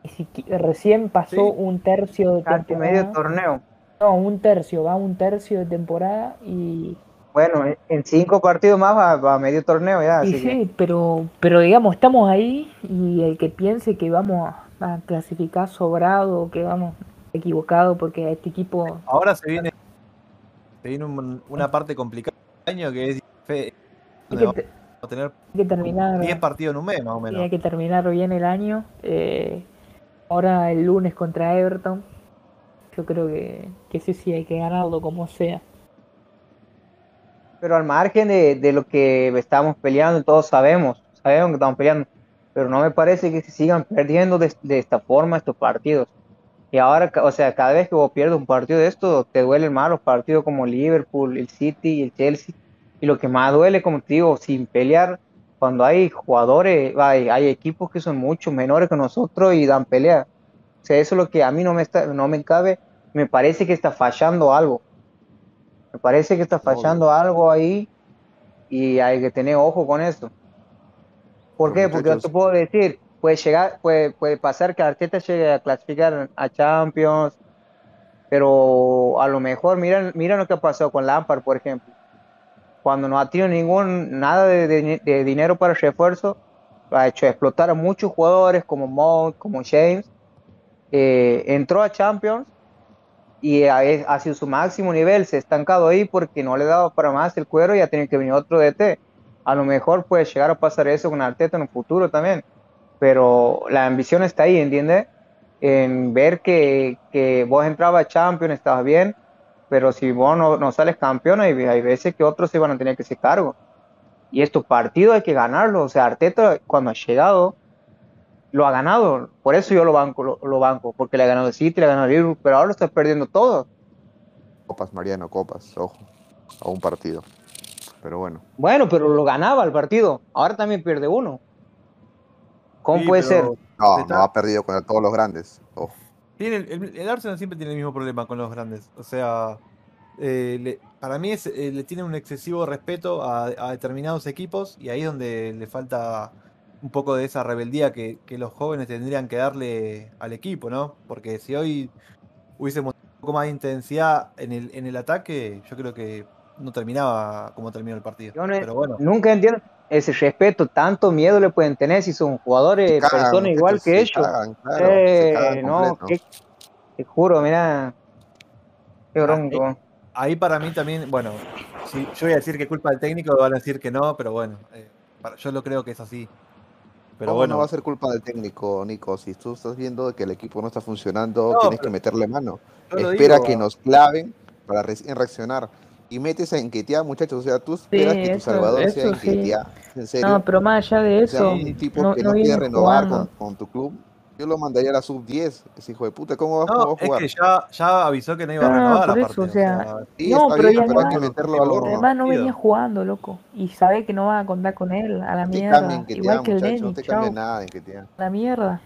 y si qui- recién pasó Sí. un tercio de Casi medio temporada. torneo. No, un tercio, va un tercio de temporada y, Bueno, en- cinco partidos más va, va a medio torneo ya. y así que- sí, pero, pero digamos, estamos ahí y el que piense que vamos a, a clasificar sobrado o que vamos equivocado porque a este equipo Ahora se viene, se viene un- una parte complicada año que es fe- hay donde que, vamos te- a tener hay que terminar 10 partidos en un mes, más o menos. hay que terminar bien el año. Eh, ahora el lunes contra Everton. Yo creo que, que sí, sí, hay que ganarlo como sea. Pero al margen de, de lo que estamos peleando, todos sabemos, sabemos que estamos peleando, pero no me parece que se sigan perdiendo de, de esta forma estos partidos. Y ahora, o sea, cada vez que vos pierdes un partido de esto, te duelen más los partidos como Liverpool, el City y el Chelsea. Y lo que más duele, como te digo, sin pelear, cuando hay jugadores, hay, hay equipos que son mucho menores que nosotros y dan pelea. O sea, eso es lo que a mí no me, está, no me cabe, me parece que está fallando algo. Me parece que está fallando algo ahí y hay que tener ojo con eso. ¿Por qué? Porque yo te puedo decir, puede llegar, puede, puede pasar que Arteta llegue a clasificar a Champions, pero a lo mejor mira, mira lo que pasó con Lampard, por ejemplo. Cuando no ha tenido ningún nada de, dinero para refuerzo, ha hecho explotar a muchos jugadores como Mount, como James. Eh, entró a Champions y ha, ha sido su máximo nivel, se ha estancado ahí porque no le daba para más el cuero y ha tenido que venir otro DT. A lo mejor puede llegar a pasar eso con Arteta en un futuro también, pero la ambición está ahí, ¿entiendes? En ver que, que vos entrabas a Champions, estabas bien, pero si vos no, no sales campeón, hay, hay veces que otros se van a tener que hacer cargo. Y estos partidos hay que ganarlos. O sea, Arteta cuando ha llegado, lo ha ganado. Por eso yo lo banco, lo, lo banco, porque le ha ganado el City, le ha ganado el Liverpool, pero ahora lo está perdiendo todo. Copas, Mariano, copas, ojo, a un partido. Pero bueno, Bueno, pero lo ganaba el partido. Ahora también pierde uno. ¿Cómo Sí, puede pero ser? no, no ha perdido con todos los grandes. Tiene el, el- el Arsenal siempre tiene el mismo problema con los grandes. O sea, eh, le- para mí es, eh, le tiene un excesivo respeto a, a determinados equipos y ahí es donde le falta un poco de esa rebeldía que, que los jóvenes tendrían que darle al equipo, ¿no? Porque si hoy hubiésemos un poco más de intensidad en el, en el ataque, yo creo que no terminaba como terminó el partido. Yo no- Pero bueno, Nunca entiendo ese respeto, tanto miedo le pueden tener si son jugadores, cagan, personas igual que se ellos. cagan, claro, Eh, no, que- te juro, mira. Qué bronco. ahí para mí también, bueno, si yo voy a decir que es culpa del técnico, van a decir que no, pero bueno, eh, para- yo lo creo que es así. Pero ¿Cómo bueno, no va a ser culpa del técnico, Nico? Si tú estás viendo que el equipo no está funcionando, No, tienes que meterle mano. Espera digo, que nos claven para recién reaccionar. Y metes a Enquetear, muchachos. O sea, tú esperas que tu eso- Salvador sea eso sí. En serio. No, pero más allá de o sea, eso, un tipo no, que no no, quiere viene renovar con, con tu club. Yo lo mandaría a la sub-10. Ese hijo de puta, ¿cómo va, cómo va No, a es jugar? que ya, ya avisó que no iba a No, renovar por aparte. eso, o sea, Sí, No, está pero bien, pero hay que meterlo al horno. Además no venía jugando, loco. Y sabe que no va a contar con él, a la No te mierda. cambien que te Igual que el No te chao, cambia nada, Enquetear. a la mierda.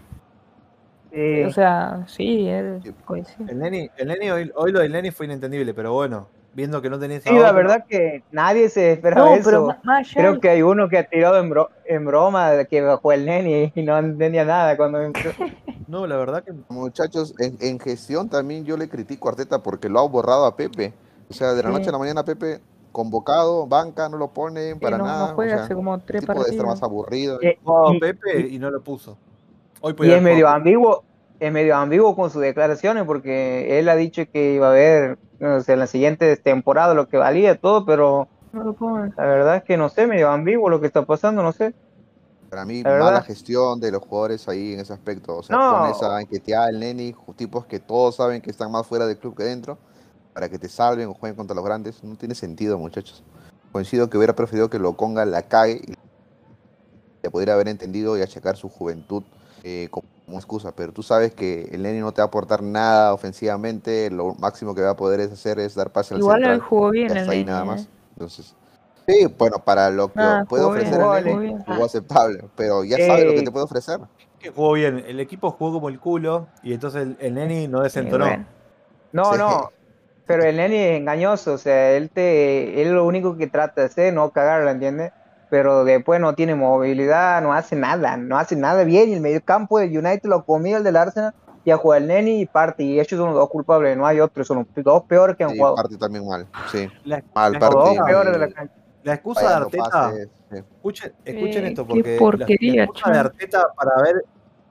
Sí. O sea, sí, él Sí. coincide. El Neni, el Neni hoy, hoy lo del Neni fue inentendible, pero bueno, viendo que no tenés Sí, la verdad que nadie se esperaba No, eso. pero más allá, Creo que hay uno que ha tirado en, bro- en broma de que bajó el nene y no entendía nada cuando. No, la verdad que Muchachos, en, en gestión también yo le critico a Arteta porque lo ha borrado a Pepe. O sea, de la Sí. noche a la mañana Pepe convocado, banca, no lo ponen para no, no nada. juega o sea, hace como tres tipo debe estar partidos. más aburrido. Eh, Pepe y, no lo puso. Hoy Y es medio ambiguo, es medio ambiguo con sus declaraciones porque él ha dicho que iba a haber no sé, en la siguiente temporada lo que valía todo, pero No lo pongan. la verdad es que no sé, medio ambiguo lo que está pasando, no sé. Para mí, La verdad. mala gestión de los jugadores ahí en ese aspecto. O sea, No. pones a enquetear al Neni, tipos que todos saben que están más fuera del club que dentro, para que te salven o jueguen contra los grandes. No tiene sentido, muchachos. Coincido que hubiera preferido que lo Conga la cague y le pudiera haber entendido y achacar su juventud eh, como excusa. Pero tú sabes que el Neni no te va a aportar nada ofensivamente. Lo máximo que va a poder es hacer es dar pase al Igual central. él jugó bien el ahí Lenny, nada ¿eh? más. Entonces, sí, bueno, para lo que Ah, puede jugó bien, ofrecer jugó el Neni, bien. jugó aceptable. Pero ya sabe lo que Eh, te puede ofrecer. Que jugó bien. El equipo jugó como el culo y entonces el, el Neni no desentonó. bueno, No, Sí. no, pero el nene es engañoso, o sea, él te, él lo único que trata de hacer es no cagarla, ¿entiendes? Pero después no tiene movilidad, no hace nada, no hace nada bien. Y el mediocampo del United lo comió el del Arsenal, ya juega el Neni y parte, y ellos son los dos culpables, no hay otros, son los dos peores que han Sí, jugado. parte también mal. Sí, La, mal la- Los dos parte. peores de la cancha. la excusa de Arteta, pases, sí. escuchen, escuchen Eh, esto, porque la- porquería, la, excusa de. Arteta para haber,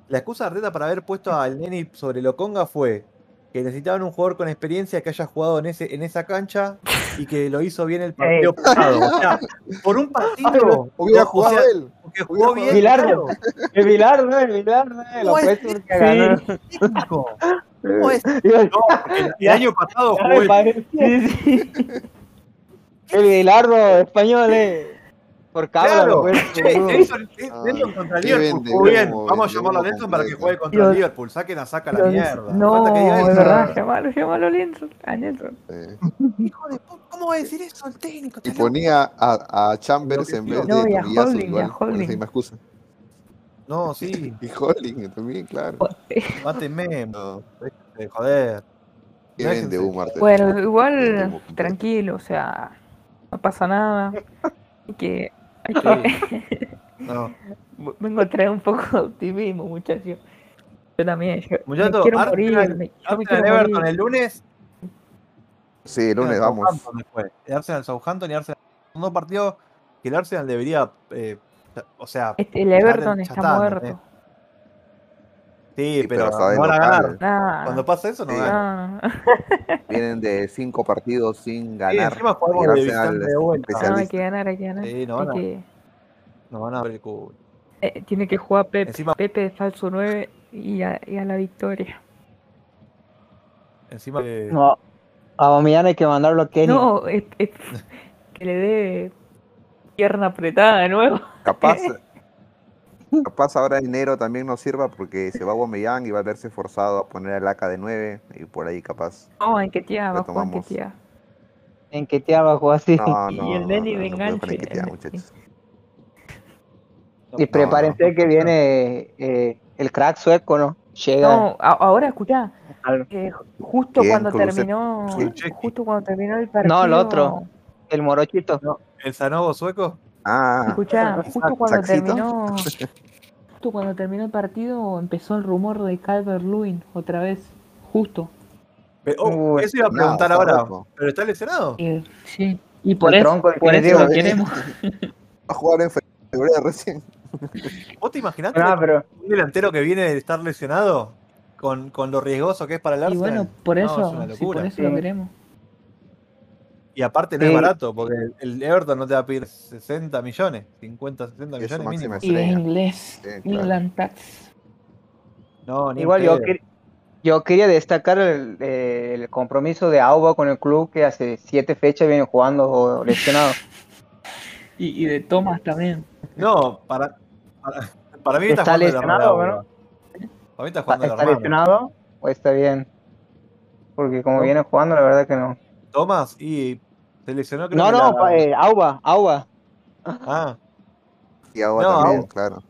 la excusa de Arteta para haber puesto al Neni sobre Loconga fue que necesitaban un jugador con experiencia que haya jugado en ese, en esa cancha y que lo hizo bien el partido pasado. O sea, por un partido Hubiera o jugado sea, él. porque jugó bien. Bilardo. claro. El Bilardo, el Bilardo, lo ¿Cómo es puesto porque ganó. técnico? ¿Cómo es? Y el- No, el, el año pasado jugó el. El Bilardo español, eh. Por cábala, Claro, pues, che, boludo. ¿qué hizo el- Ah, contra Liverpool? Jugó bien. Vamos a llamarlo a Nelson para que juegue contra el Liverpool. Saquen a saca la Los- mierda. No, Falta que diga es verdad, llamalo, llamalo a. A. Eh, Hijo de ¿Cómo va a decir eso el técnico? Y ponía a, a Chambers en vez No, de y a Holding, y a igual, con esa Holding. misma excusa. No, sí, Y Holding también, claro. mátenme. No, eh, Joder. qué vende humo. Bueno, igual tranquilo, o sea, no pasa nada. Que, que- No. vengo a traer un poco de optimismo, muchachos. Yo también, yo me quiero Arsenal- morir, me- yo me Arsenal quiero Everton morir. el lunes. Sí, el lunes Arsenal vamos. Después. El Arsenal Southampton y Arsenal. Son dos partidos que el Arsenal debería. eh, o sea, Este, el Everton está está, muerto. Sí, Sí, pero, de no van a ganar. Nah, Cuando pasa eso, no Sí. ganan. Vienen de cinco partidos sin Sí, ganar. encima jugamos y el de es de vuelta. no, hay que ganar, hay que ganar. Sí, no van a- que- No van a ver el culo. eh, tiene que jugar Pepe, Encima- Pepe de falso 9 y a, y a la victoria. Encima que. No, a Aubameyang hay que mandarlo a Kenia. No, es- es- que le dé pierna apretada de nuevo. Capaz, capaz ahora enero también nos sirva porque se va Aubameyang y va a verse forzado a poner al AK de 9 y por ahí capaz. No, en Ketia, jugar en. Ketia. En que te abajo así. No, Y no, el no, Denny no, de no puedo enganche, poner que el- muchachos. Y no, prepárense no. que viene eh, el crack sueco, ¿no? Llega No, ahora escuchá, eh, justo cuando terminó, justo cuando terminó el partido. No, el otro. el morochito. ¿El Sanogo sueco? Ah, Escuchá, justo cuando Saxito. terminó, justo cuando terminó el partido empezó el rumor de Calvert Lewin otra vez, justo. Pe- oh, Uy, eso iba a no, preguntar ahora. ¿Pero está lesionado? Y, sí, y por El eso, tronco por eso lo queremos. va a jugar en febrero recién. ¿Vos te imaginaste No, pero un delantero que viene de estar lesionado? Con, con lo riesgoso que es para el Y Arsenal. bueno, por No, eso, es una sí, locura. por eso Sí. lo queremos. Y aparte no Sí. es barato, porque el- Everton no te va a pedir 60 millones, 50, 60 Es su millones mínimo. Y es Estrella. inglés, Sí, claro. England Tax. No, ni en igual yo, quer- yo quería destacar el, eh, el compromiso de Auba con el club que hace siete fechas viene jugando lesionado. Y, y de Thomas también. No, para, para, para mí está, ¿Está jugando lesionado, hermano. no? Para mí está jugando ¿Está hermano. lesionado o está bien? Porque como No. viene jugando, la verdad que no. Tomás, y se lesionó creo No, que no, la- eh, Auba, Auba. Ah, Y ahora No, también, claro.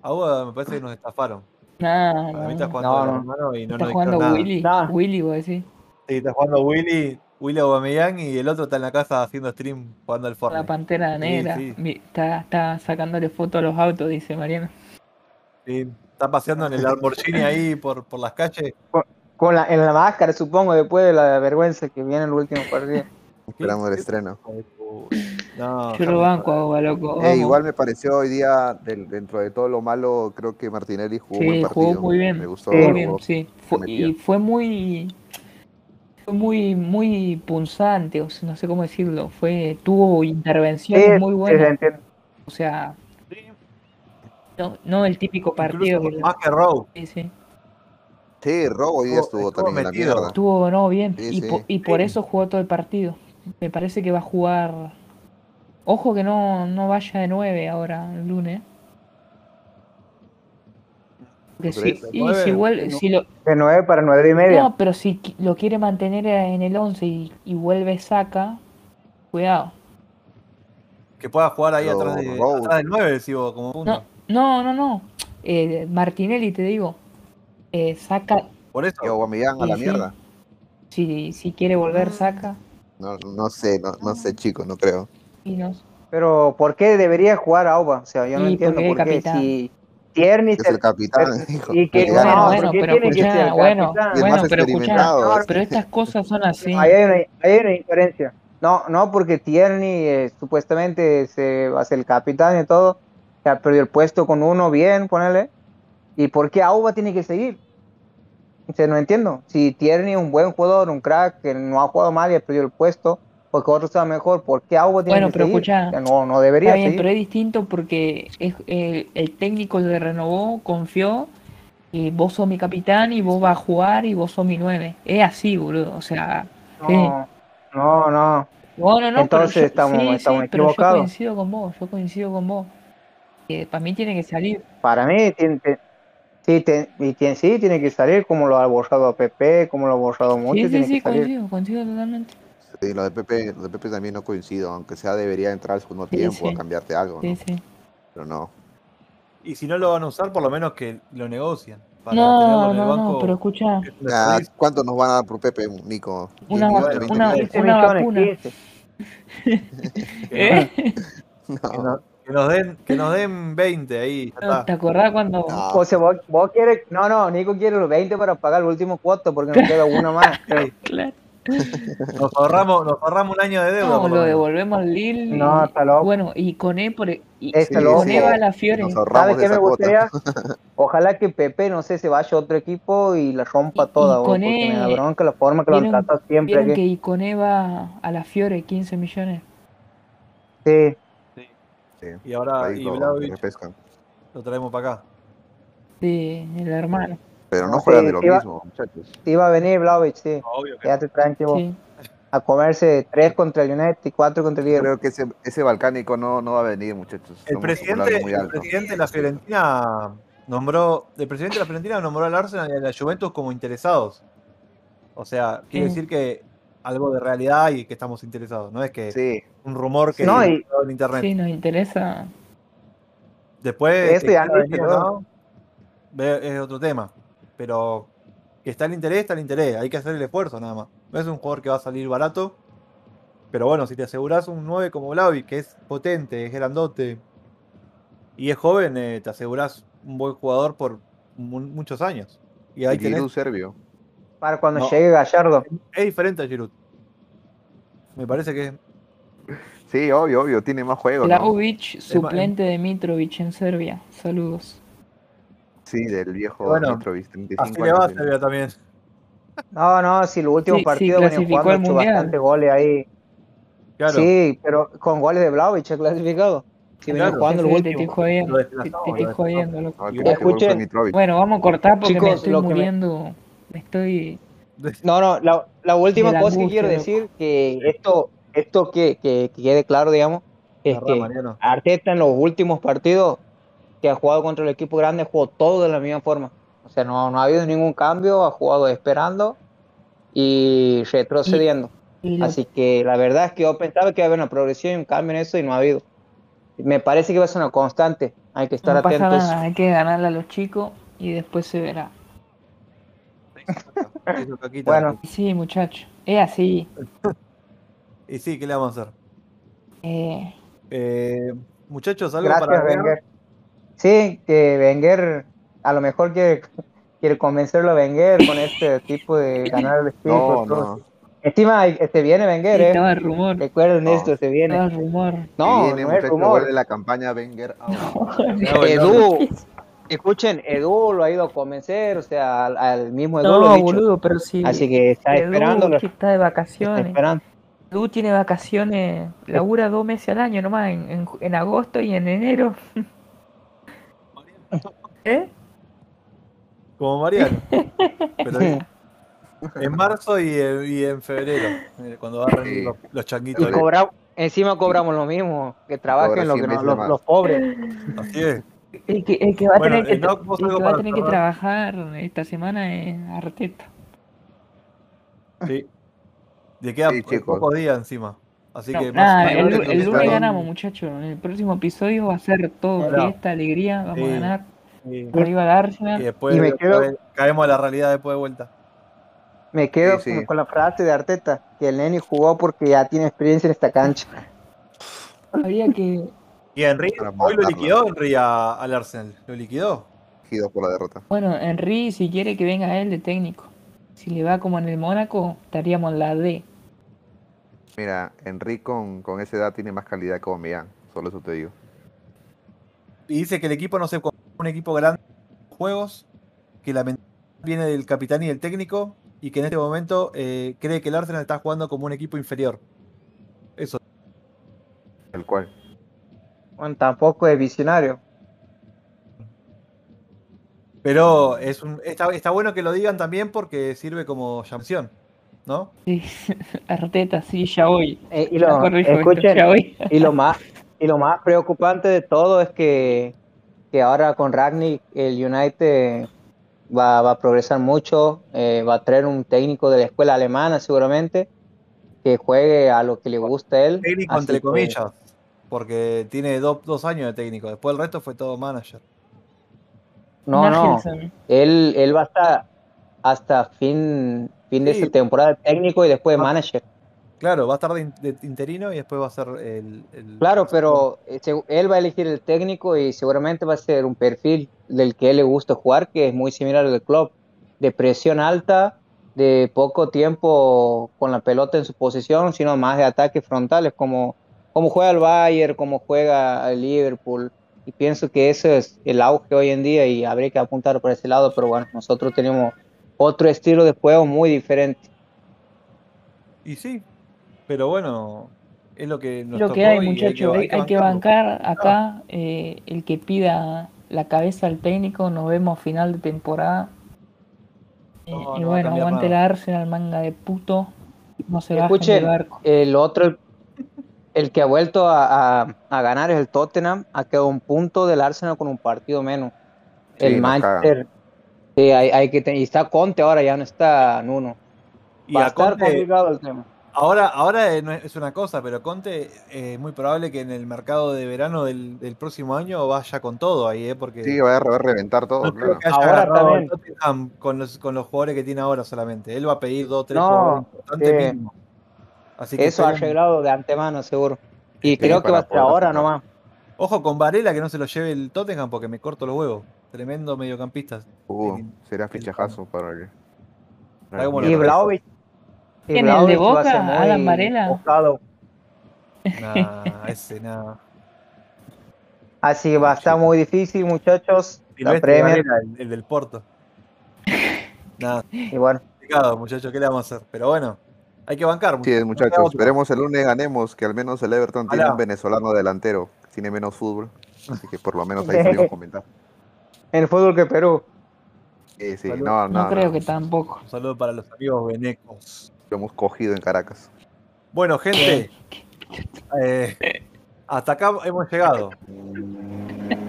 Agua me parece que nos estafaron. Nah, Para mí no. está jugando No, hermano y no nos jugando nada. Willy. Nah. Willy, vos decís. Sí, está jugando Willy, Willy Aubameyang y el otro está en la casa haciendo stream jugando al La Fortnite. pantera Sí, negra. sí. Está, está sacándole fotos a los autos, dice Mariano. Sí, está paseando en el Lamborghini ahí por, por las calles. Con la, en la máscara, supongo, después de la vergüenza que viene en el último partido. Esperamos el estreno. No, Yo lo Harry banco, agua, loco. Eh, igual me pareció hoy día, del- dentro de todo lo malo, creo que Martinelli jugó Sí, buen partido. jugó muy bien. Me gustó. Jugó- bien, sí. Fue- y fue muy. Fue muy, muy punzante, o sea, no sé cómo decirlo. Fue, tuvo intervenciones Sí, muy sí, buenas. O sea, no, no el típico partido incluso que. más que Rowe. Sí, sí. Sí, Robo hoy día Estuvo- estuvo, también en la metido. mierda. Estuvo no bien. Sí, y, sí. po- y por Sí. eso jugó todo el partido. Me parece que va a jugar. Ojo que no, no vaya de 9 ahora el lunes. ¿Tú si, y Nueve, si, vuelve, si lo, De 9 para 9 y media. no, pero si lo quiere mantener en el 11 y, y vuelve saca, cuidado. Que pueda jugar ahí Pero atrás, de, atrás del 9, decimos, como punto. No, no, no, no. Eh, Martinelli, te digo, eh, saca, Por eso. Y Aubameyang a la sí. mierda. si, si quiere volver, saca. No, no sé, no, no sé, chicos, no creo. Y no, Pero ¿por qué debería jugar Auba? O sea, yo no entiendo por qué. Si Tierney Es se- el capitán, hijo. y que- que bueno, no, bueno, ¿por qué pero que el bueno, bueno, pero estas cosas son así. Ahí hay una, ahí hay una incoherencia. No, no, porque Tierney eh, supuestamente se va a ser el capitán y todo. Ya perdió el puesto con uno bien, ponele. ¿Y por qué Auba tiene que seguir? O sea, no entiendo. Si Tierney es un buen jugador, un crack, que no ha jugado mal y ha perdido el puesto, porque otro está mejor, ¿por qué Auba tiene Bueno, que pero seguir? escuchá, O sea, no, no debería Está bien, seguir. pero es distinto porque es, eh, el técnico le renovó, confió, y vos sos mi capitán y vos vas a jugar y vos sos mi 9. Es así, boludo. O sea. No, no, no. No, no, no, Entonces pero yo, estamos- sí, estamos sí, pero yo equivocados. coincido con vos, yo coincido con vos. Que para mí tiene que salir. Para mí, tiene, sí, te- y tiene, sí, tiene que salir como lo ha borrado Pepe, como lo ha borrado mucho, Sí, sí, tiene sí, que salir. coincido, coincido totalmente. Sí, lo de Pepe, lo de Pepe también no coincido, aunque sea debería entrar al segundo Sí, tiempo sí. a cambiarte algo, Sí, ¿no? sí. Pero no. Y si no lo van a usar, por lo menos que lo negocien. Para No, no, banco. no, pero escucha. ¿Cuánto nos van a dar por Pepe, Nico? Una- 15, una- 20 una- millones? 15 una millones, vacuna. 15. ¿Eh? No- que nos den, que nos den 20 ahí. No. ¿Te acordás cuando No. O sea, vos, vos quieres. No, no, Nico quiere los 20 para pagar el último cuota porque nos queda uno más. Sí, Claro. Nos ahorramos, nos ahorramos un año de deuda. No, lo devolvemos al Lille. y- No, está loco. Bueno, y con E por y, Está y loco. con E va a la Fiore. ¿Sabes qué me cuota. gustaría? Ojalá que Pepe, no sé, se vaya a otro equipo y la rompa Y- y toda, vos, con porque me da bronca la forma que lo han ¿Vieron, tratado siempre vieron que. Icone va a la Fiore 15 millones? Sí, Y ahora ahí y lo repescan. lo traemos para acá. Sí, el hermano. Pero no Sí, juegan de lo mismo, muchachos. sí iba a venir Vlaovic, sí. Obvio que Quédate tranquilo. Sí. A comerse 3 contra el United y 4 contra el Liverpool. Creo que ese, ese balcánico no, no va a venir, muchachos. El Somos presidente, muy el presidente de la Fiorentina nombró, el presidente de la Fiorentina nombró al Arsenal y a la Juventus como interesados. O sea, quiere Sí. decir que algo de realidad y que estamos interesados. No es que Sí, un rumor que No, y- en internet. Sí, nos interesa. Después Eso que venir no, es otro tema. Pero que está el interés, está el interés. Hay que hacer el esfuerzo nada más. No es un jugador que va a salir barato. Pero bueno, si te aseguras un 9 como Vlahovic, que es potente, es grandote y es joven, eh, te aseguras un buen jugador por mu- muchos años. Y ahí y tenés, Servio. Para cuando No. llegue Gallardo. es diferente a Giroud. Me parece que Sí, obvio, obvio, tiene más juego, ¿no? Vlahovic, suplente de Mitrovic en Serbia. Saludos. Sí, del viejo Bueno, Mitrovic, 35 así le va a. Serbia también. No, no, si los últimos Sí, sí, clasificó jugando al hecho Mundial. bastante goles ahí. Claro. Sí, pero con goles de Vlaovic ha clasificado. Si Claro. jugando Sí, los sí, te estoy jodiendo. Lo Te, estoy jodiendo, loco. No, el Escuchen. Mitrovic. Bueno, vamos a cortar porque me estoy lo que me- muriendo. Me estoy. No, no, la, la última la cosa que quiero decir, que esto, esto que, que- que quede claro, digamos, es que Mariano. Arteta en los últimos partidos que ha jugado contra el equipo grande jugó todo de la misma forma. O sea, no, no ha habido ningún cambio, ha jugado esperando y retrocediendo. y lo- Así que la verdad es que yo pensaba que iba a haber una progresión y un cambio en eso y no ha habido. Me parece que va a ser una constante. Hay que estar no pasa atentos. nada, hay que ganarle a los chicos y después se verá. Bueno. Sí, muchachos. Es así. Y sí, ¿qué le vamos a hacer? Eh, Eh, muchachos, algo Gracias, para? Wenger. Sí, que Wenger a lo mejor quiere, quiere convencerlo a Wenger con este tipo de ganar el espíritu. No, no. Encima, este viene Wenger, ¿eh? estaba el rumor. Recuerden No. esto, se viene. El rumor. No, viene, no es rumor. vuelve la campaña Wenger. loco. Edu, escuchen, Edu lo ha ido a convencer, o sea, al, al mismo Edu lo No, ha dicho. boludo, pero sí. Así que está Edu, esperando, lo está de está vacaciones. esperando. Edu tiene vacaciones, labura dos meses al año nomás, en, en, en agosto y en enero. ¿Eh? Como Mariano. Pero en marzo y, en- y en febrero, eh, cuando agarran los, los Y changuitos. cobra, encima cobramos lo mismo, que trabajen lo que no- los, los pobres. Así es. El que, el que va a Bueno, tener, que, no, tra- vos el algo que, va a para tener que cerrar. trabajar esta semana es Arteta. Sí. Le Sí, chicos. pocos días encima. Así No, que nada, más- el, el lunes ganamos, muchachos. En el próximo episodio va a ser todo Claro. fiesta, alegría, vamos Sí. a ganar. y, Arriba y después Y me otra quedo- vez caemos a la realidad después de vuelta. Me quedo Sí, sí. con- con la frase de Arteta, que el Neni jugó porque ya tiene experiencia en esta cancha. Habría que. Y Henry, hoy lo liquidó Henry a- al Arsenal. Lo liquidó. Elegidos por la derrota. Bueno, Henry, si quiere que venga él de técnico. Si le va como en el Mónaco, estaríamos en la D. Mira, Enrique con, con esa edad tiene más calidad que Aubameyang, solo eso te digo. Y dice que el equipo no se como un equipo grande en juegos, que la mentalidad viene del capitán y del técnico, y que en este momento eh, cree que el Arsenal está jugando como un equipo inferior. Eso. El cual. Bueno, tampoco es visionario. Pero es un, está, está bueno que lo digan también porque sirve como llamción, ¿no? Sí, Arteta, sí, ya hoy. Eh, y lo, corrijo esto, escuchen, ya hoy. y lo más y lo más preocupante de todo es que, que ahora con Ragnick el United va, va a progresar mucho, eh, va a traer un técnico de la escuela alemana seguramente que juegue a lo que le gusta a él. Técnico entre que- comillas, porque tiene do- dos años de técnico. Después el resto fue todo manager. No, no, él, él va a estar hasta fin, fin de esta temporada técnico y después manager. Claro, va a estar de, in- de interino y después va a ser el. el- Claro, pero eh, él va a elegir el técnico y seguramente va a ser un perfil del que a él le gusta jugar, que es muy similar al del club, de presión alta, de poco tiempo con la pelota en su posición, sino más de ataques frontales, como, como juega el Bayern, como juega el Liverpool. Y pienso que ese es el auge hoy en día y habría que apuntar por ese lado, pero bueno, nosotros tenemos otro estilo de juego muy diferente. Y sí, pero bueno, es lo que nos Lo que hay, muchachos, hay, hay que bancar acá. eh, el que pida la cabeza al técnico, nos vemos a final de temporada. Eh, No, y bueno, aguante nada. el Arsenal, manga de puto. No se bajen Escuchen, del barco. El otro, el que ha vuelto a, a- a ganar es el Tottenham, ha quedado un punto del Arsenal con un partido menos. Sí, el nos Manchester, sí, hay, hay que y está Conte ahora, ya no está Nuno. Y Va a a estar Conte, complicado el tema. ahora, ahora no es una cosa, pero Conte eh, es muy probable que en el mercado de verano del, del próximo año vaya con todo ahí, ¿eh? Porque Sí, va a, va a reventar todo, no claro. que haya Ahora también. Tottenham con los, con los jugadores que tiene ahora solamente. Él va a pedir dos tres No, jugadores mínimo. Así que Eso ha arreglado de antemano, seguro. Y Sí, creo que va a ser ahora nomás. Ojo con Varela que no se lo lleve el Tottenham porque me corto los huevos. Tremendo mediocampista. Uh, será fichajazo para el. para Ahí como el Y. Vlaovic. y ¿Quién, el de Boca? ¿Alan Varela? buscado. Nah, ese nada. Así que va a estar muy difícil, muchachos. La Premier. Varela, el, el del Porto. Nada, Y bueno, complicado, muchachos, ¿qué le vamos a hacer? Pero bueno, hay que bancar. Sí, muchachos, esperemos el lunes ganemos, que al menos el Everton tiene Ojalá. un venezolano delantero, tiene menos fútbol, así que por lo menos ahí salimos a comentar. en el fútbol que Perú. Sí, sí, no, No, no, creo no, que tampoco. Un saludo para los amigos venecos. lo hemos cogido en Caracas. Bueno, gente, eh, hasta acá hemos llegado.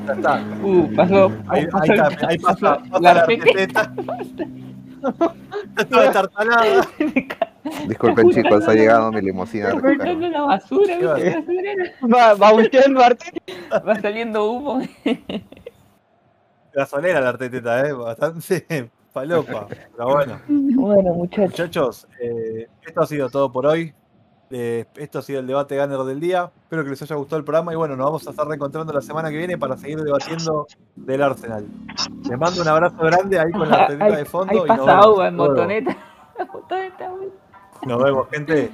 Ya está. Uh, pasó. Ahí, pasó ahí el- está, ahí pasa, pasa la la. Disculpen chicos, ha llegado mi limusina Cortando la basura. ¿viste? Va, va Martín. Va saliendo humo. Gasolera la arteteta, eh, bastante falopa. Pero bueno. Bueno, muchachos. Muchachos, eh, esto ha sido todo por hoy. Eh, esto ha sido el debate Gunner del día. Espero que les haya gustado el programa y bueno, nos vamos a estar reencontrando la semana que viene para seguir debatiendo del Arsenal. Les mando un abrazo grande ahí con la arteteta Ahí, de fondo ahí y nos vemos. agua en Hasta luego. motoneta. La motoneta, güey. Nos vemos, gente.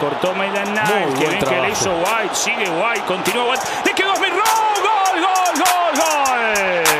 Cortó Maitland Knight, que bien trabajo. que le hizo White, sigue White, continúa White, le quedó a Smith Rowe, gol, gol, gol, gol.